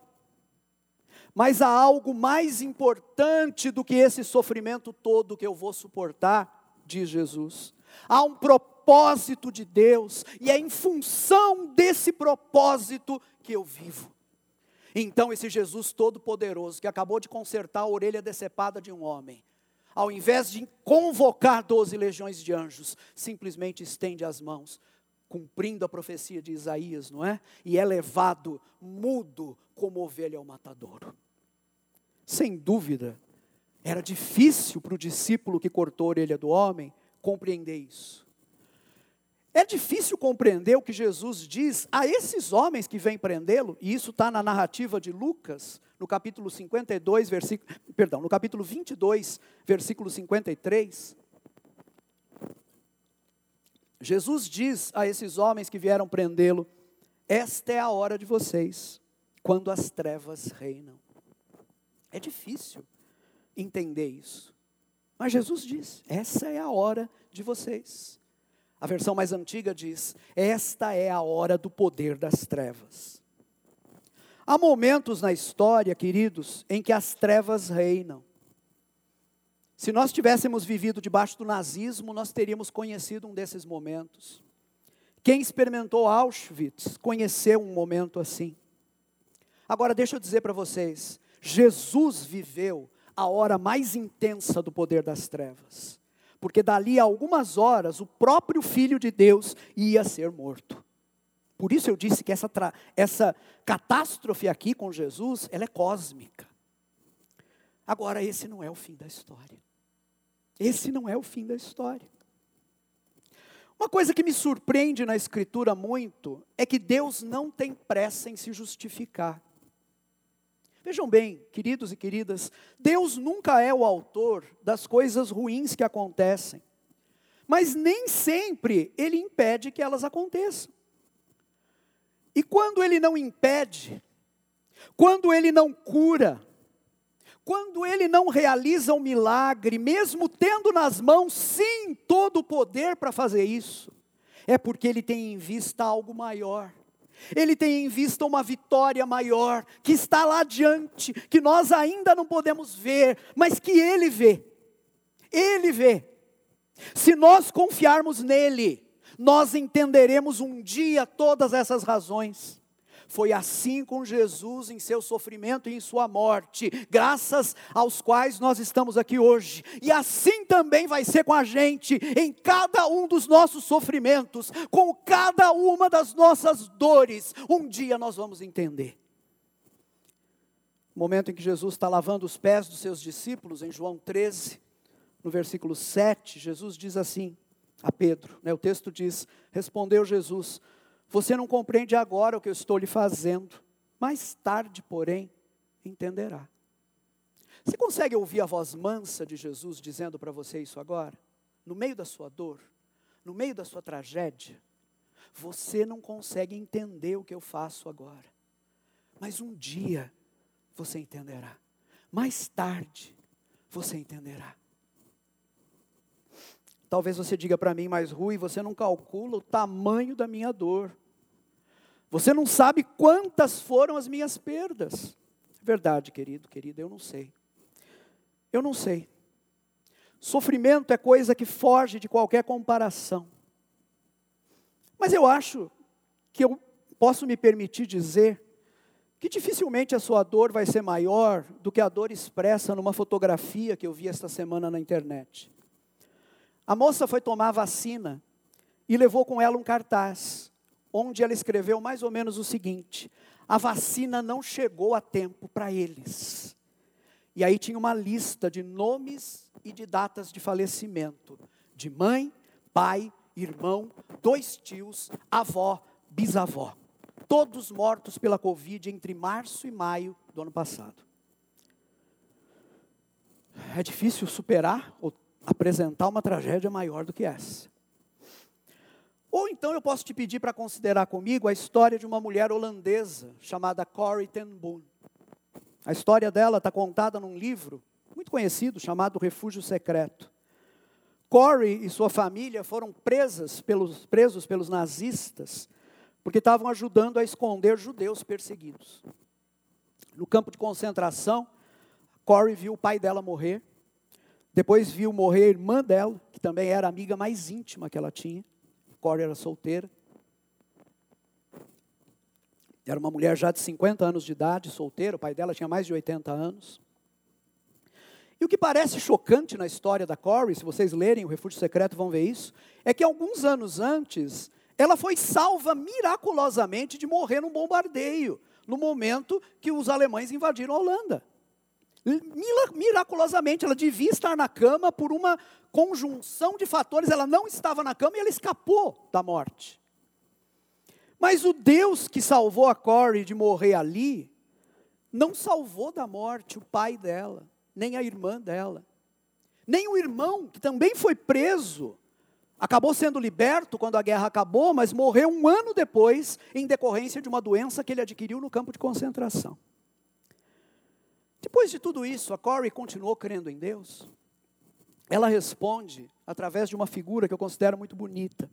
Mas há algo mais importante do que esse sofrimento todo que eu vou suportar, diz Jesus. Há um propósito de Deus, e é em função desse propósito que eu vivo. Então, esse Jesus Todo-Poderoso, que acabou de consertar a orelha decepada de um homem, ao invés de convocar doze legiões de anjos, simplesmente estende as mãos, cumprindo a profecia de Isaías, não é? E é levado mudo como ovelha ao matadouro. Sem dúvida, era difícil para o discípulo que cortou a orelha do homem compreender isso. É difícil compreender o que Jesus diz a esses homens que vêm prendê-lo, e isso está na narrativa de Lucas, no capítulo 52, versículo, perdão, no capítulo 22, versículo 53. Jesus diz a esses homens que vieram prendê-lo: Esta é a hora de vocês, quando as trevas reinam. É difícil entender isso. Mas Jesus diz: essa é a hora de vocês. A versão mais antiga diz: esta é a hora do poder das trevas. Há momentos na história, queridos, em que as trevas reinam. Se nós tivéssemos vivido debaixo do nazismo, nós teríamos conhecido um desses momentos. Quem experimentou Auschwitz conheceu um momento assim. Agora, deixa eu dizer para vocês: Jesus viveu a hora mais intensa do poder das trevas, porque dali a algumas horas o próprio Filho de Deus ia ser morto. Por isso eu disse que essa, essa catástrofe aqui com Jesus, ela é cósmica. Agora, esse não é o fim da história. Esse não é o fim da história. Uma coisa que me surpreende na Escritura muito é que Deus não tem pressa em se justificar. Vejam bem, queridos e queridas, Deus nunca é o autor das coisas ruins que acontecem, mas nem sempre Ele impede que elas aconteçam. E quando Ele não impede, quando Ele não cura, quando Ele não realiza um milagre, mesmo tendo nas mãos, sim, todo o poder para fazer isso, é porque Ele tem em vista algo maior ele tem em vista uma vitória maior, que está lá adiante, que nós ainda não podemos ver, mas que Ele vê. Ele vê. Se nós confiarmos nele, nós entenderemos um dia todas essas razões. Foi assim com Jesus em seu sofrimento e em sua morte, graças aos quais nós estamos aqui hoje. E assim também vai ser com a gente, em cada um dos nossos sofrimentos, com cada uma das nossas dores. Um dia nós vamos entender. Momento em que Jesus está lavando os pés dos seus discípulos, em João 13, no versículo 7, Jesus diz assim a Pedro, né, o texto diz: Respondeu Jesus, você não compreende agora o que eu estou lhe fazendo, mais tarde, porém, entenderá. Você consegue ouvir a voz mansa de Jesus dizendo para você isso agora? No meio da sua dor, no meio da sua tragédia, você não consegue entender o que eu faço agora, mas um dia você entenderá, mais tarde você entenderá. Talvez você diga para mim, mas Rui, você não calcula o tamanho da minha dor. Você não sabe quantas foram as minhas perdas. Verdade, querido, querida, eu não sei. Eu não sei. Sofrimento é coisa que foge de qualquer comparação. Mas eu acho que eu posso me permitir dizer que dificilmente a sua dor vai ser maior do que a dor expressa numa fotografia que eu vi esta semana na internet. A moça foi tomar vacina e levou com ela um cartaz, onde ela escreveu mais ou menos o seguinte: a vacina não chegou a tempo para eles. E aí tinha uma lista de nomes e de datas de falecimento: de mãe, pai, irmão, dois tios, avó, bisavó. Todos mortos pela Covid entre março e maio do ano passado. É difícil superar ou apresentar uma tragédia maior do que essa. Ou então eu posso te pedir para considerar comigo a história de uma mulher holandesa chamada Corrie ten Boom. A história dela está contada num livro muito conhecido chamado Refúgio Secreto. Corrie e sua família foram presas pelos, presos pelos nazistas porque estavam ajudando a esconder judeus perseguidos. No campo de concentração, Corrie viu o pai dela morrer depois viu morrer a irmã dela, que também era a amiga mais íntima que ela tinha. Corey era solteira. Era uma mulher já de 50 anos de idade, solteira, o pai dela tinha mais de 80 anos. E o que parece chocante na história da Corey, se vocês lerem o Refúgio Secreto vão ver isso, é que alguns anos antes, ela foi salva miraculosamente de morrer num bombardeio, no momento que os alemães invadiram a Holanda. Miraculosamente, ela devia estar na cama por uma conjunção de fatores, ela não estava na cama e ela escapou da morte. Mas o Deus que salvou a Corey de morrer ali, não salvou da morte o pai dela, nem a irmã dela, nem o irmão, que também foi preso, acabou sendo liberto quando a guerra acabou, mas morreu um ano depois, em decorrência de uma doença que ele adquiriu no campo de concentração. Depois de tudo isso, a Corey continuou crendo em Deus. Ela responde através de uma figura que eu considero muito bonita.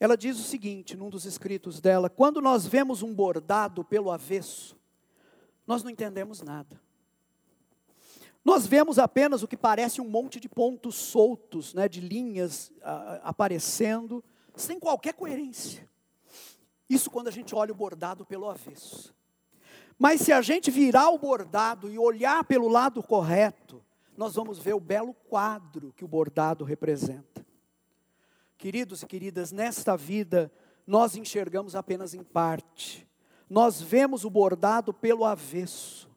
Ela diz o seguinte, num dos escritos dela: quando nós vemos um bordado pelo avesso, nós não entendemos nada. Nós vemos apenas o que parece um monte de pontos soltos, né, de linhas aparecendo, sem qualquer coerência. Isso quando a gente olha o bordado pelo avesso. Mas se a gente virar o bordado e olhar pelo lado correto, nós vamos ver o belo quadro que o bordado representa. Queridos e queridas, nesta vida nós enxergamos apenas em parte. Nós vemos o bordado pelo avesso.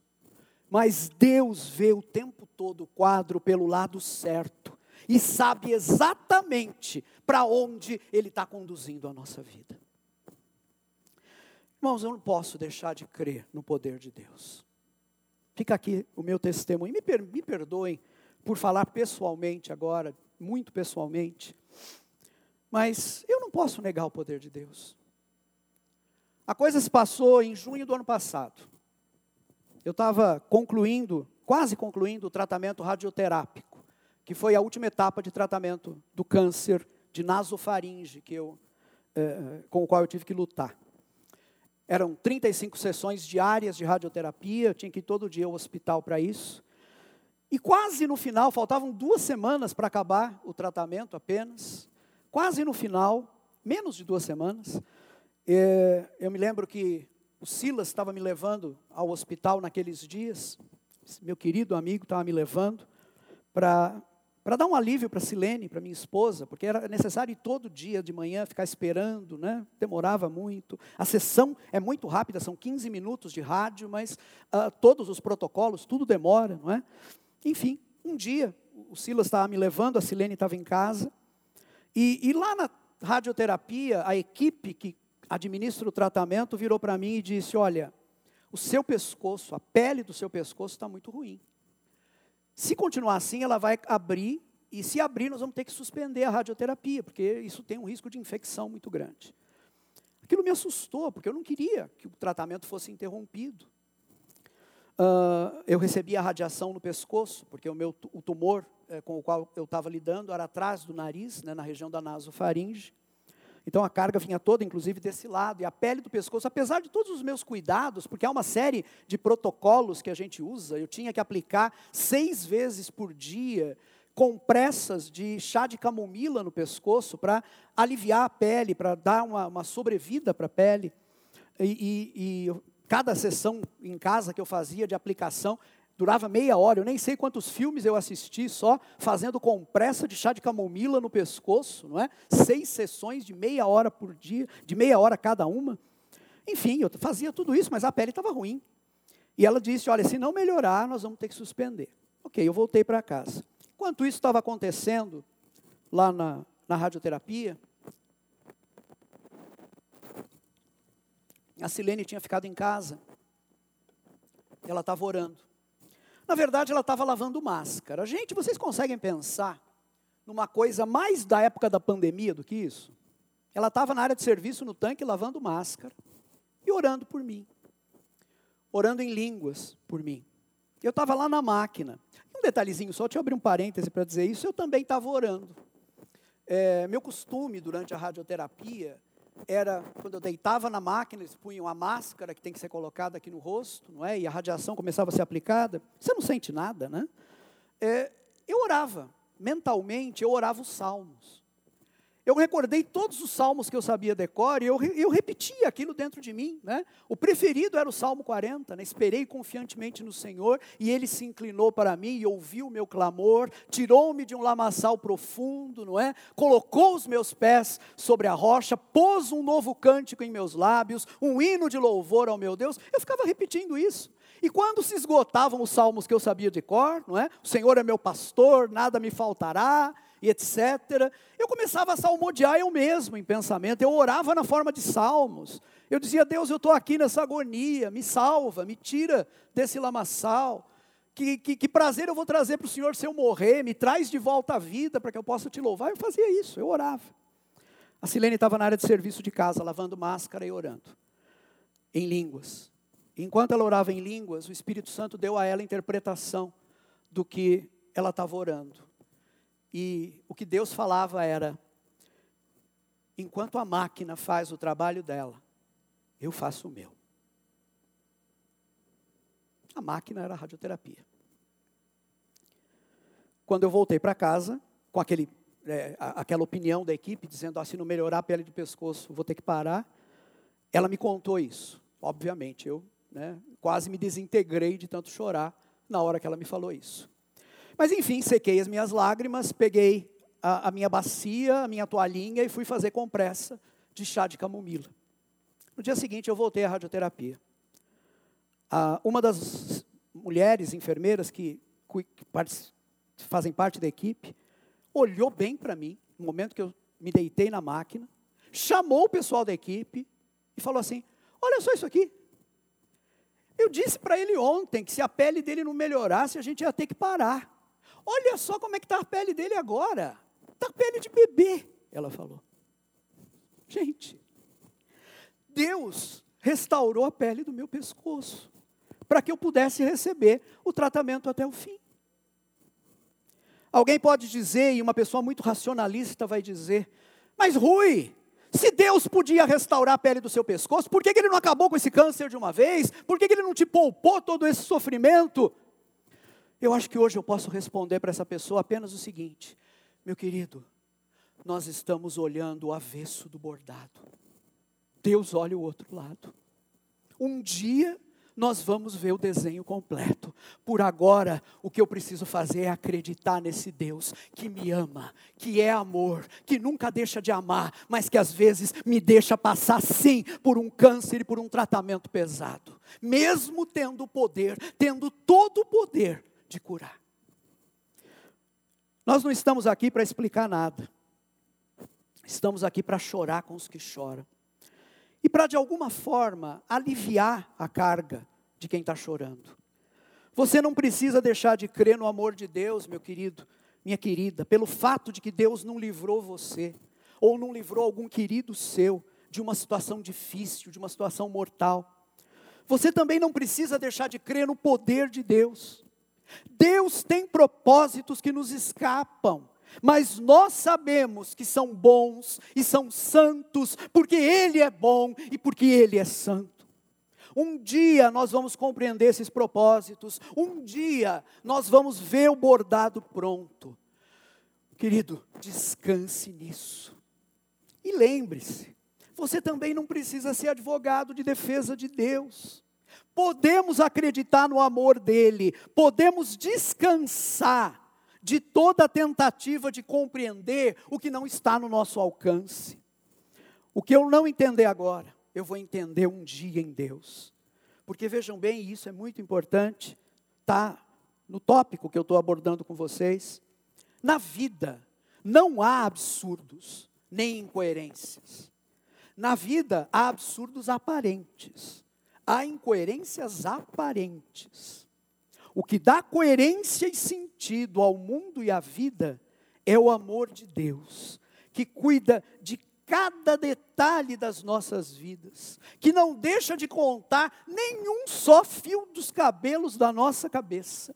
Mas Deus vê o tempo todo o quadro pelo lado certo e sabe exatamente para onde Ele está conduzindo a nossa vida. Irmãos, eu não posso deixar de crer no poder de Deus. Fica aqui o meu testemunho. Me, per, me perdoem por falar pessoalmente agora, muito pessoalmente, mas eu não posso negar o poder de Deus. A coisa se passou em junho do ano passado. Eu estava concluindo, quase concluindo o tratamento radioterápico, que foi a última etapa de tratamento do câncer de nasofaringe que eu, eh, com o qual eu tive que lutar. Eram 35 sessões diárias de radioterapia, eu tinha que ir todo dia ao hospital para isso. E quase no final, faltavam duas semanas para acabar o tratamento apenas. Quase no final, menos de duas semanas, é, eu me lembro que o Silas estava me levando ao hospital naqueles dias, meu querido amigo estava me levando para para dar um alívio para Silene, para minha esposa, porque era necessário ir todo dia de manhã ficar esperando, né? demorava muito. A sessão é muito rápida, são 15 minutos de rádio, mas uh, todos os protocolos, tudo demora, não é? Enfim, um dia o Silas estava me levando, a Silene estava em casa, e, e lá na radioterapia, a equipe que administra o tratamento virou para mim e disse: Olha, o seu pescoço, a pele do seu pescoço está muito ruim. Se continuar assim, ela vai abrir, e se abrir, nós vamos ter que suspender a radioterapia, porque isso tem um risco de infecção muito grande. Aquilo me assustou, porque eu não queria que o tratamento fosse interrompido. Uh, eu recebi a radiação no pescoço, porque o meu o tumor é, com o qual eu estava lidando era atrás do nariz, né, na região da nasofaringe. Então a carga vinha toda, inclusive, desse lado. E a pele do pescoço, apesar de todos os meus cuidados, porque há uma série de protocolos que a gente usa, eu tinha que aplicar seis vezes por dia compressas de chá de camomila no pescoço para aliviar a pele, para dar uma, uma sobrevida para a pele. E, e, e cada sessão em casa que eu fazia de aplicação, durava meia hora, eu nem sei quantos filmes eu assisti só fazendo compressa de chá de camomila no pescoço, não é? Seis sessões de meia hora por dia, de meia hora cada uma. Enfim, eu fazia tudo isso, mas a pele estava ruim. E ela disse: Olha, se não melhorar, nós vamos ter que suspender. Ok, eu voltei para casa. Enquanto isso estava acontecendo lá na, na radioterapia, a Silene tinha ficado em casa. Ela estava orando. Na verdade, ela estava lavando máscara. Gente, vocês conseguem pensar numa coisa mais da época da pandemia do que isso? Ela estava na área de serviço no tanque lavando máscara e orando por mim. Orando em línguas por mim. Eu estava lá na máquina. Um detalhezinho só, deixa eu abrir um parêntese para dizer isso. Eu também estava orando. É, meu costume durante a radioterapia era quando eu deitava na máquina, eles punham a máscara que tem que ser colocada aqui no rosto, não é? E a radiação começava a ser aplicada. Você não sente nada, né? É, eu orava, mentalmente, eu orava os salmos. Eu recordei todos os salmos que eu sabia decor e eu, eu repetia aquilo dentro de mim. Né? O preferido era o Salmo 40. Né? Esperei confiantemente no Senhor e Ele se inclinou para mim e ouviu o meu clamor, tirou-me de um lamaçal profundo, não é? colocou os meus pés sobre a rocha, pôs um novo cântico em meus lábios, um hino de louvor ao meu Deus. Eu ficava repetindo isso. E quando se esgotavam os salmos que eu sabia de cor, não é? O Senhor é meu pastor, nada me faltará e etc. Eu começava a salmodiar eu mesmo em pensamento, eu orava na forma de salmos. Eu dizia, Deus, eu estou aqui nessa agonia, me salva, me tira desse lamaçal. Que, que, que prazer eu vou trazer para o Senhor se eu morrer, me traz de volta à vida para que eu possa te louvar. Eu fazia isso, eu orava. A Silene estava na área de serviço de casa, lavando máscara e orando, em línguas. Enquanto ela orava em línguas, o Espírito Santo deu a ela interpretação do que ela estava orando. E o que Deus falava era: enquanto a máquina faz o trabalho dela, eu faço o meu. A máquina era a radioterapia. Quando eu voltei para casa, com aquele, é, aquela opinião da equipe, dizendo: ah, não melhorar a pele do pescoço, vou ter que parar, ela me contou isso. Obviamente, eu né, quase me desintegrei de tanto chorar na hora que ela me falou isso. Mas enfim, sequei as minhas lágrimas, peguei a, a minha bacia, a minha toalhinha e fui fazer compressa de chá de camomila. No dia seguinte eu voltei à radioterapia. Ah, uma das mulheres enfermeiras que, que fazem parte da equipe olhou bem para mim, no momento que eu me deitei na máquina, chamou o pessoal da equipe e falou assim: Olha só isso aqui. Eu disse para ele ontem que se a pele dele não melhorasse, a gente ia ter que parar. Olha só como é que está a pele dele agora. Está pele de bebê, ela falou. Gente, Deus restaurou a pele do meu pescoço para que eu pudesse receber o tratamento até o fim. Alguém pode dizer, e uma pessoa muito racionalista vai dizer, mas Rui, se Deus podia restaurar a pele do seu pescoço, por que, que Ele não acabou com esse câncer de uma vez? Por que, que Ele não te poupou todo esse sofrimento? Eu acho que hoje eu posso responder para essa pessoa apenas o seguinte: meu querido, nós estamos olhando o avesso do bordado. Deus olha o outro lado. Um dia nós vamos ver o desenho completo. Por agora, o que eu preciso fazer é acreditar nesse Deus que me ama, que é amor, que nunca deixa de amar, mas que às vezes me deixa passar sim por um câncer e por um tratamento pesado, mesmo tendo o poder, tendo todo o poder de curar. Nós não estamos aqui para explicar nada. Estamos aqui para chorar com os que choram e para, de alguma forma, aliviar a carga de quem está chorando. Você não precisa deixar de crer no amor de Deus, meu querido, minha querida, pelo fato de que Deus não livrou você, ou não livrou algum querido seu de uma situação difícil, de uma situação mortal. Você também não precisa deixar de crer no poder de Deus. Deus tem propósitos que nos escapam mas nós sabemos que são bons e são santos, porque Ele é bom e porque Ele é santo. Um dia nós vamos compreender esses propósitos, um dia nós vamos ver o bordado pronto. Querido, descanse nisso. E lembre-se, você também não precisa ser advogado de defesa de Deus. Podemos acreditar no amor dele, podemos descansar de toda tentativa de compreender o que não está no nosso alcance. O que eu não entender agora, eu vou entender um dia em Deus. Porque vejam bem, isso é muito importante, está no tópico que eu estou abordando com vocês. Na vida, não há absurdos, nem incoerências. Na vida, há absurdos aparentes, há incoerências aparentes. O que dá coerência e sentido ao mundo e à vida é o amor de Deus, que cuida de cada detalhe das nossas vidas, que não deixa de contar nenhum só fio dos cabelos da nossa cabeça,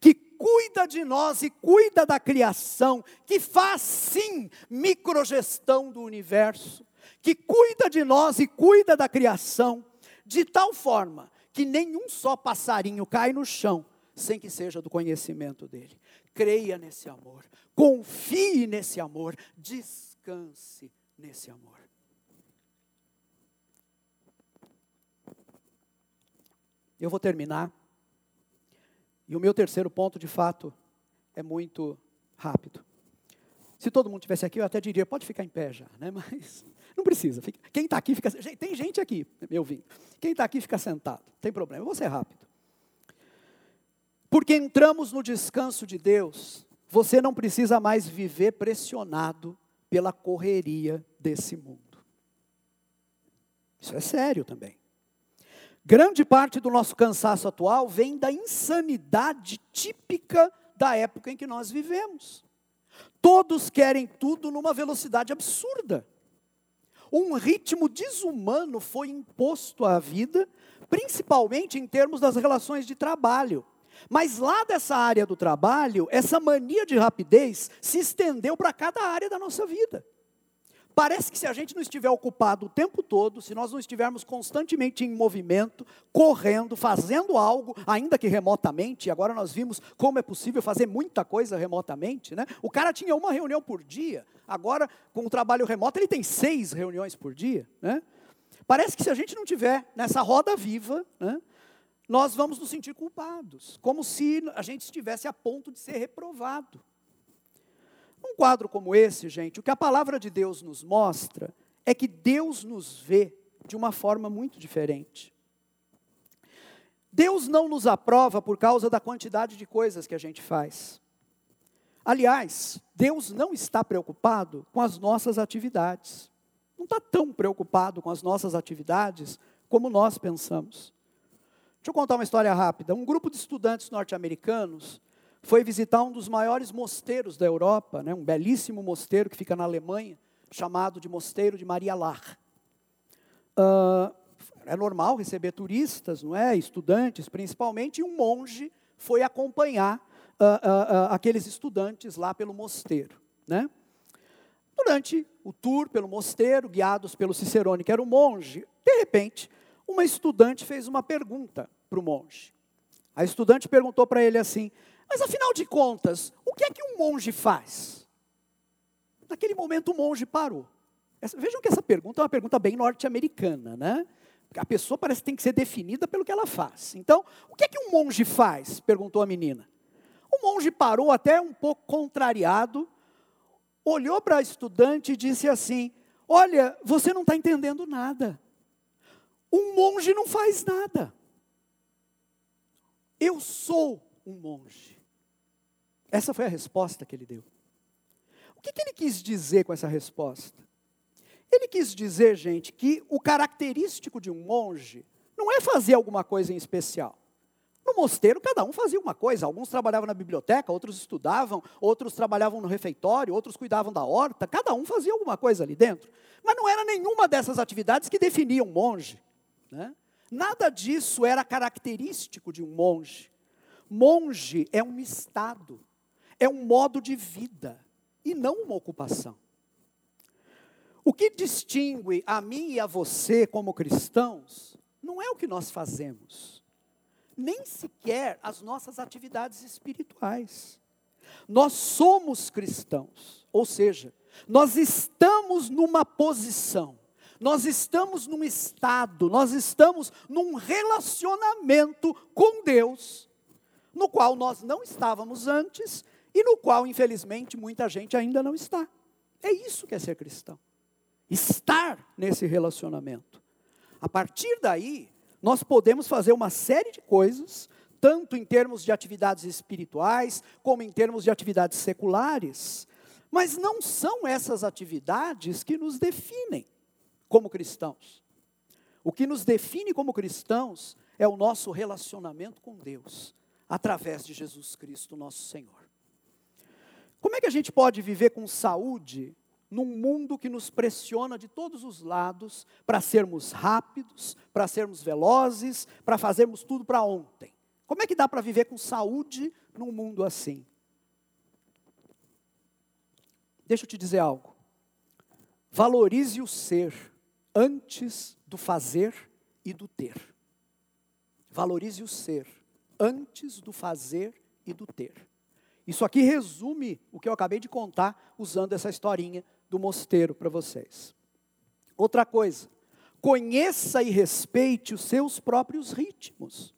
que cuida de nós e cuida da criação, que faz sim microgestão do universo, que cuida de nós e cuida da criação, de tal forma que nenhum só passarinho cai no chão sem que seja do conhecimento dele. Creia nesse amor, confie nesse amor, descanse nesse amor. Eu vou terminar. E o meu terceiro ponto, de fato, é muito rápido. Se todo mundo tivesse aqui, eu até diria, pode ficar em pé já, né? Mas não precisa. Fica, quem está aqui fica. Tem gente aqui, meu vinho. Quem está aqui fica sentado. Não tem problema. Eu vou ser rápido. Porque entramos no descanso de Deus, você não precisa mais viver pressionado pela correria desse mundo. Isso é sério também. Grande parte do nosso cansaço atual vem da insanidade típica da época em que nós vivemos. Todos querem tudo numa velocidade absurda. Um ritmo desumano foi imposto à vida, principalmente em termos das relações de trabalho. Mas lá dessa área do trabalho, essa mania de rapidez se estendeu para cada área da nossa vida. Parece que se a gente não estiver ocupado o tempo todo, se nós não estivermos constantemente em movimento, correndo, fazendo algo, ainda que remotamente, agora nós vimos como é possível fazer muita coisa remotamente, né? O cara tinha uma reunião por dia, agora com o trabalho remoto ele tem seis reuniões por dia, né? Parece que se a gente não tiver nessa roda viva, né, nós vamos nos sentir culpados, como se a gente estivesse a ponto de ser reprovado. Um quadro como esse, gente, o que a palavra de Deus nos mostra é que Deus nos vê de uma forma muito diferente. Deus não nos aprova por causa da quantidade de coisas que a gente faz. Aliás, Deus não está preocupado com as nossas atividades. Não está tão preocupado com as nossas atividades como nós pensamos. Deixa eu contar uma história rápida. Um grupo de estudantes norte-americanos foi visitar um dos maiores mosteiros da Europa, né, um belíssimo mosteiro que fica na Alemanha, chamado de Mosteiro de Maria Lar. Uh, é normal receber turistas, não é? Estudantes, principalmente, e um monge foi acompanhar uh, uh, aqueles estudantes lá pelo mosteiro, né? Durante o tour pelo mosteiro, guiados pelo Cicerone, que era o monge, de repente, uma estudante fez uma pergunta para o monge. A estudante perguntou para ele assim: Mas afinal de contas, o que é que um monge faz? Naquele momento o monge parou. Essa, vejam que essa pergunta é uma pergunta bem norte-americana, né? A pessoa parece que tem que ser definida pelo que ela faz. Então, o que é que um monge faz? perguntou a menina. O monge parou até um pouco contrariado, olhou para a estudante e disse assim: Olha, você não está entendendo nada. Um monge não faz nada. Eu sou um monge. Essa foi a resposta que ele deu. O que, que ele quis dizer com essa resposta? Ele quis dizer, gente, que o característico de um monge não é fazer alguma coisa em especial. No mosteiro, cada um fazia uma coisa. Alguns trabalhavam na biblioteca, outros estudavam, outros trabalhavam no refeitório, outros cuidavam da horta. Cada um fazia alguma coisa ali dentro. Mas não era nenhuma dessas atividades que definiam um monge. Né? Nada disso era característico de um monge. Monge é um estado, é um modo de vida e não uma ocupação. O que distingue a mim e a você como cristãos não é o que nós fazemos, nem sequer as nossas atividades espirituais. Nós somos cristãos, ou seja, nós estamos numa posição, nós estamos num estado, nós estamos num relacionamento com Deus, no qual nós não estávamos antes e no qual, infelizmente, muita gente ainda não está. É isso que é ser cristão. Estar nesse relacionamento. A partir daí, nós podemos fazer uma série de coisas, tanto em termos de atividades espirituais, como em termos de atividades seculares, mas não são essas atividades que nos definem como cristãos. O que nos define como cristãos é o nosso relacionamento com Deus, através de Jesus Cristo, nosso Senhor. Como é que a gente pode viver com saúde num mundo que nos pressiona de todos os lados para sermos rápidos, para sermos velozes, para fazermos tudo para ontem? Como é que dá para viver com saúde num mundo assim? Deixa eu te dizer algo. Valorize o ser antes do fazer e do ter. Valorize o ser antes do fazer e do ter. Isso aqui resume o que eu acabei de contar usando essa historinha do mosteiro para vocês. Outra coisa, conheça e respeite os seus próprios ritmos.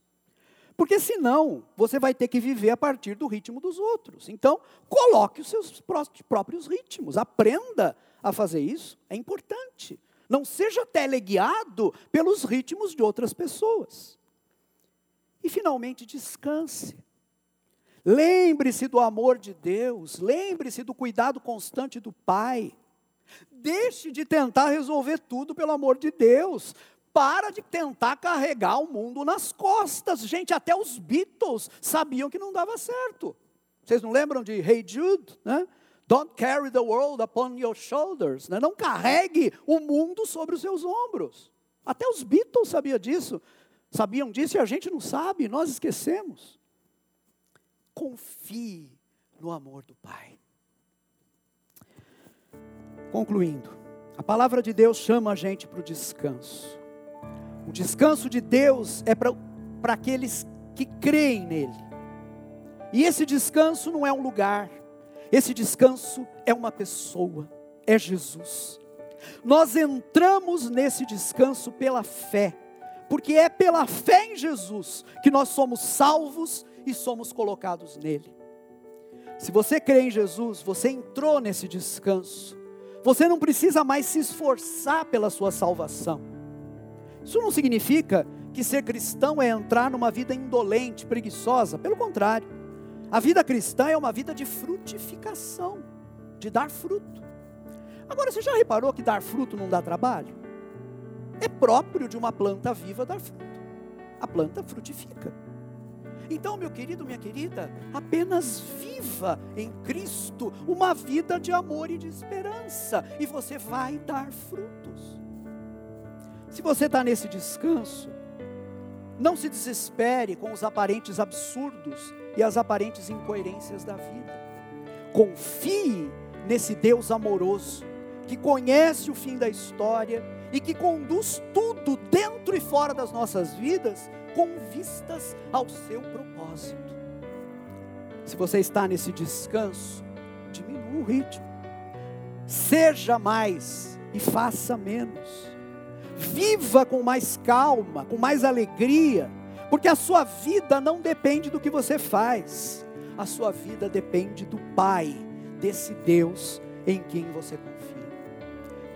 Porque senão você vai ter que viver a partir do ritmo dos outros. Então, coloque os seus próprios ritmos, aprenda a fazer isso, é importante. Não seja teleguiado pelos ritmos de outras pessoas. E finalmente, descanse. Lembre-se do amor de Deus, lembre-se do cuidado constante do Pai. Deixe de tentar resolver tudo pelo amor de Deus. Para de tentar carregar o mundo nas costas. Gente, até os Beatles sabiam que não dava certo. Vocês não lembram de Hey Jude? Né? Don't carry the world upon your shoulders. Né? Não carregue o mundo sobre os seus ombros. Até os Beatles sabiam disso. Sabiam disso e a gente não sabe, nós esquecemos confie no amor do Pai. Concluindo, a palavra de Deus chama a gente para o descanso. O descanso de Deus é para aqueles que creem nele. E esse descanso não é um lugar, esse descanso é uma pessoa, é Jesus. Nós entramos nesse descanso pela fé, porque é pela fé em Jesus que nós somos salvos e somos colocados nele. Se você crê em Jesus, você entrou nesse descanso. Você não precisa mais se esforçar pela sua salvação. Isso não significa que ser cristão é entrar numa vida indolente, preguiçosa. Pelo contrário, a vida cristã é uma vida de frutificação, de dar fruto. Agora, você já reparou que dar fruto não dá trabalho? É próprio de uma planta viva dar fruto. A planta frutifica. Então, meu querido, minha querida, apenas viva em Cristo uma vida de amor e de esperança, e você vai dar frutos. Se você está nesse descanso, não se desespere com os aparentes absurdos e as aparentes incoerências da vida. Confie nesse Deus amoroso, que conhece o fim da história e que conduz tudo dentro e fora das nossas vidas com vistas ao seu propósito. Se você está nesse descanso, diminua o ritmo. Seja mais e faça menos. Viva com mais calma, com mais alegria, porque a sua vida não depende do que você faz, a sua vida depende do Pai, desse Deus em quem você confia.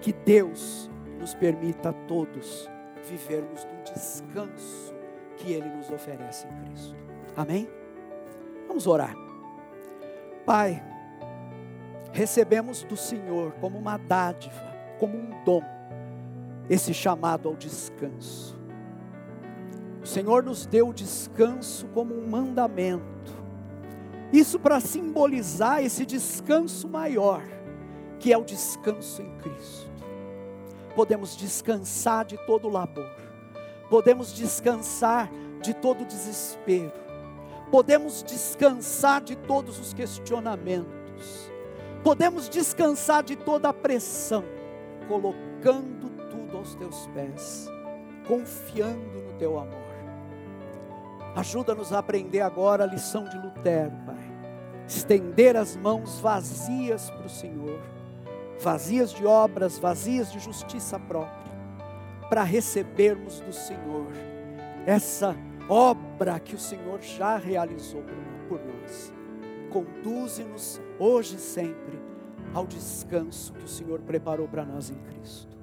Que Deus nos permita a todos vivermos do descanso que Ele nos oferece em Cristo. Amém? Vamos orar. Pai, recebemos do Senhor como uma dádiva, como um dom, esse chamado ao descanso. O Senhor nos deu o descanso como um mandamento. Isso para simbolizar esse descanso maior, que é o descanso em Cristo. Podemos descansar de todo labor, podemos descansar de todo desespero, podemos descansar de todos os questionamentos, podemos descansar de toda a pressão, colocando tudo aos teus pés, confiando no teu amor. Ajuda-nos a aprender agora a lição de Lutero, Pai. Estender as mãos vazias para o Senhor, vazias de obras, vazias de justiça própria, para recebermos do Senhor essa obra que o Senhor já realizou por nós. Conduze-nos hoje e sempre ao descanso que o Senhor preparou para nós em Cristo.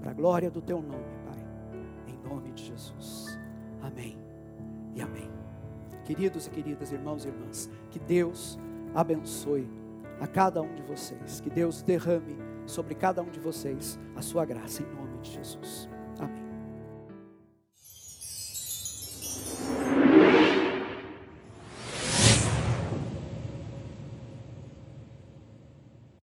Para a glória do teu nome, Pai. Em nome de Jesus. Amém. E amém. Queridos e queridas irmãos e irmãs, que Deus abençoe a cada um de vocês. Que Deus derrame sobre cada um de vocês a sua graça em nome de Jesus.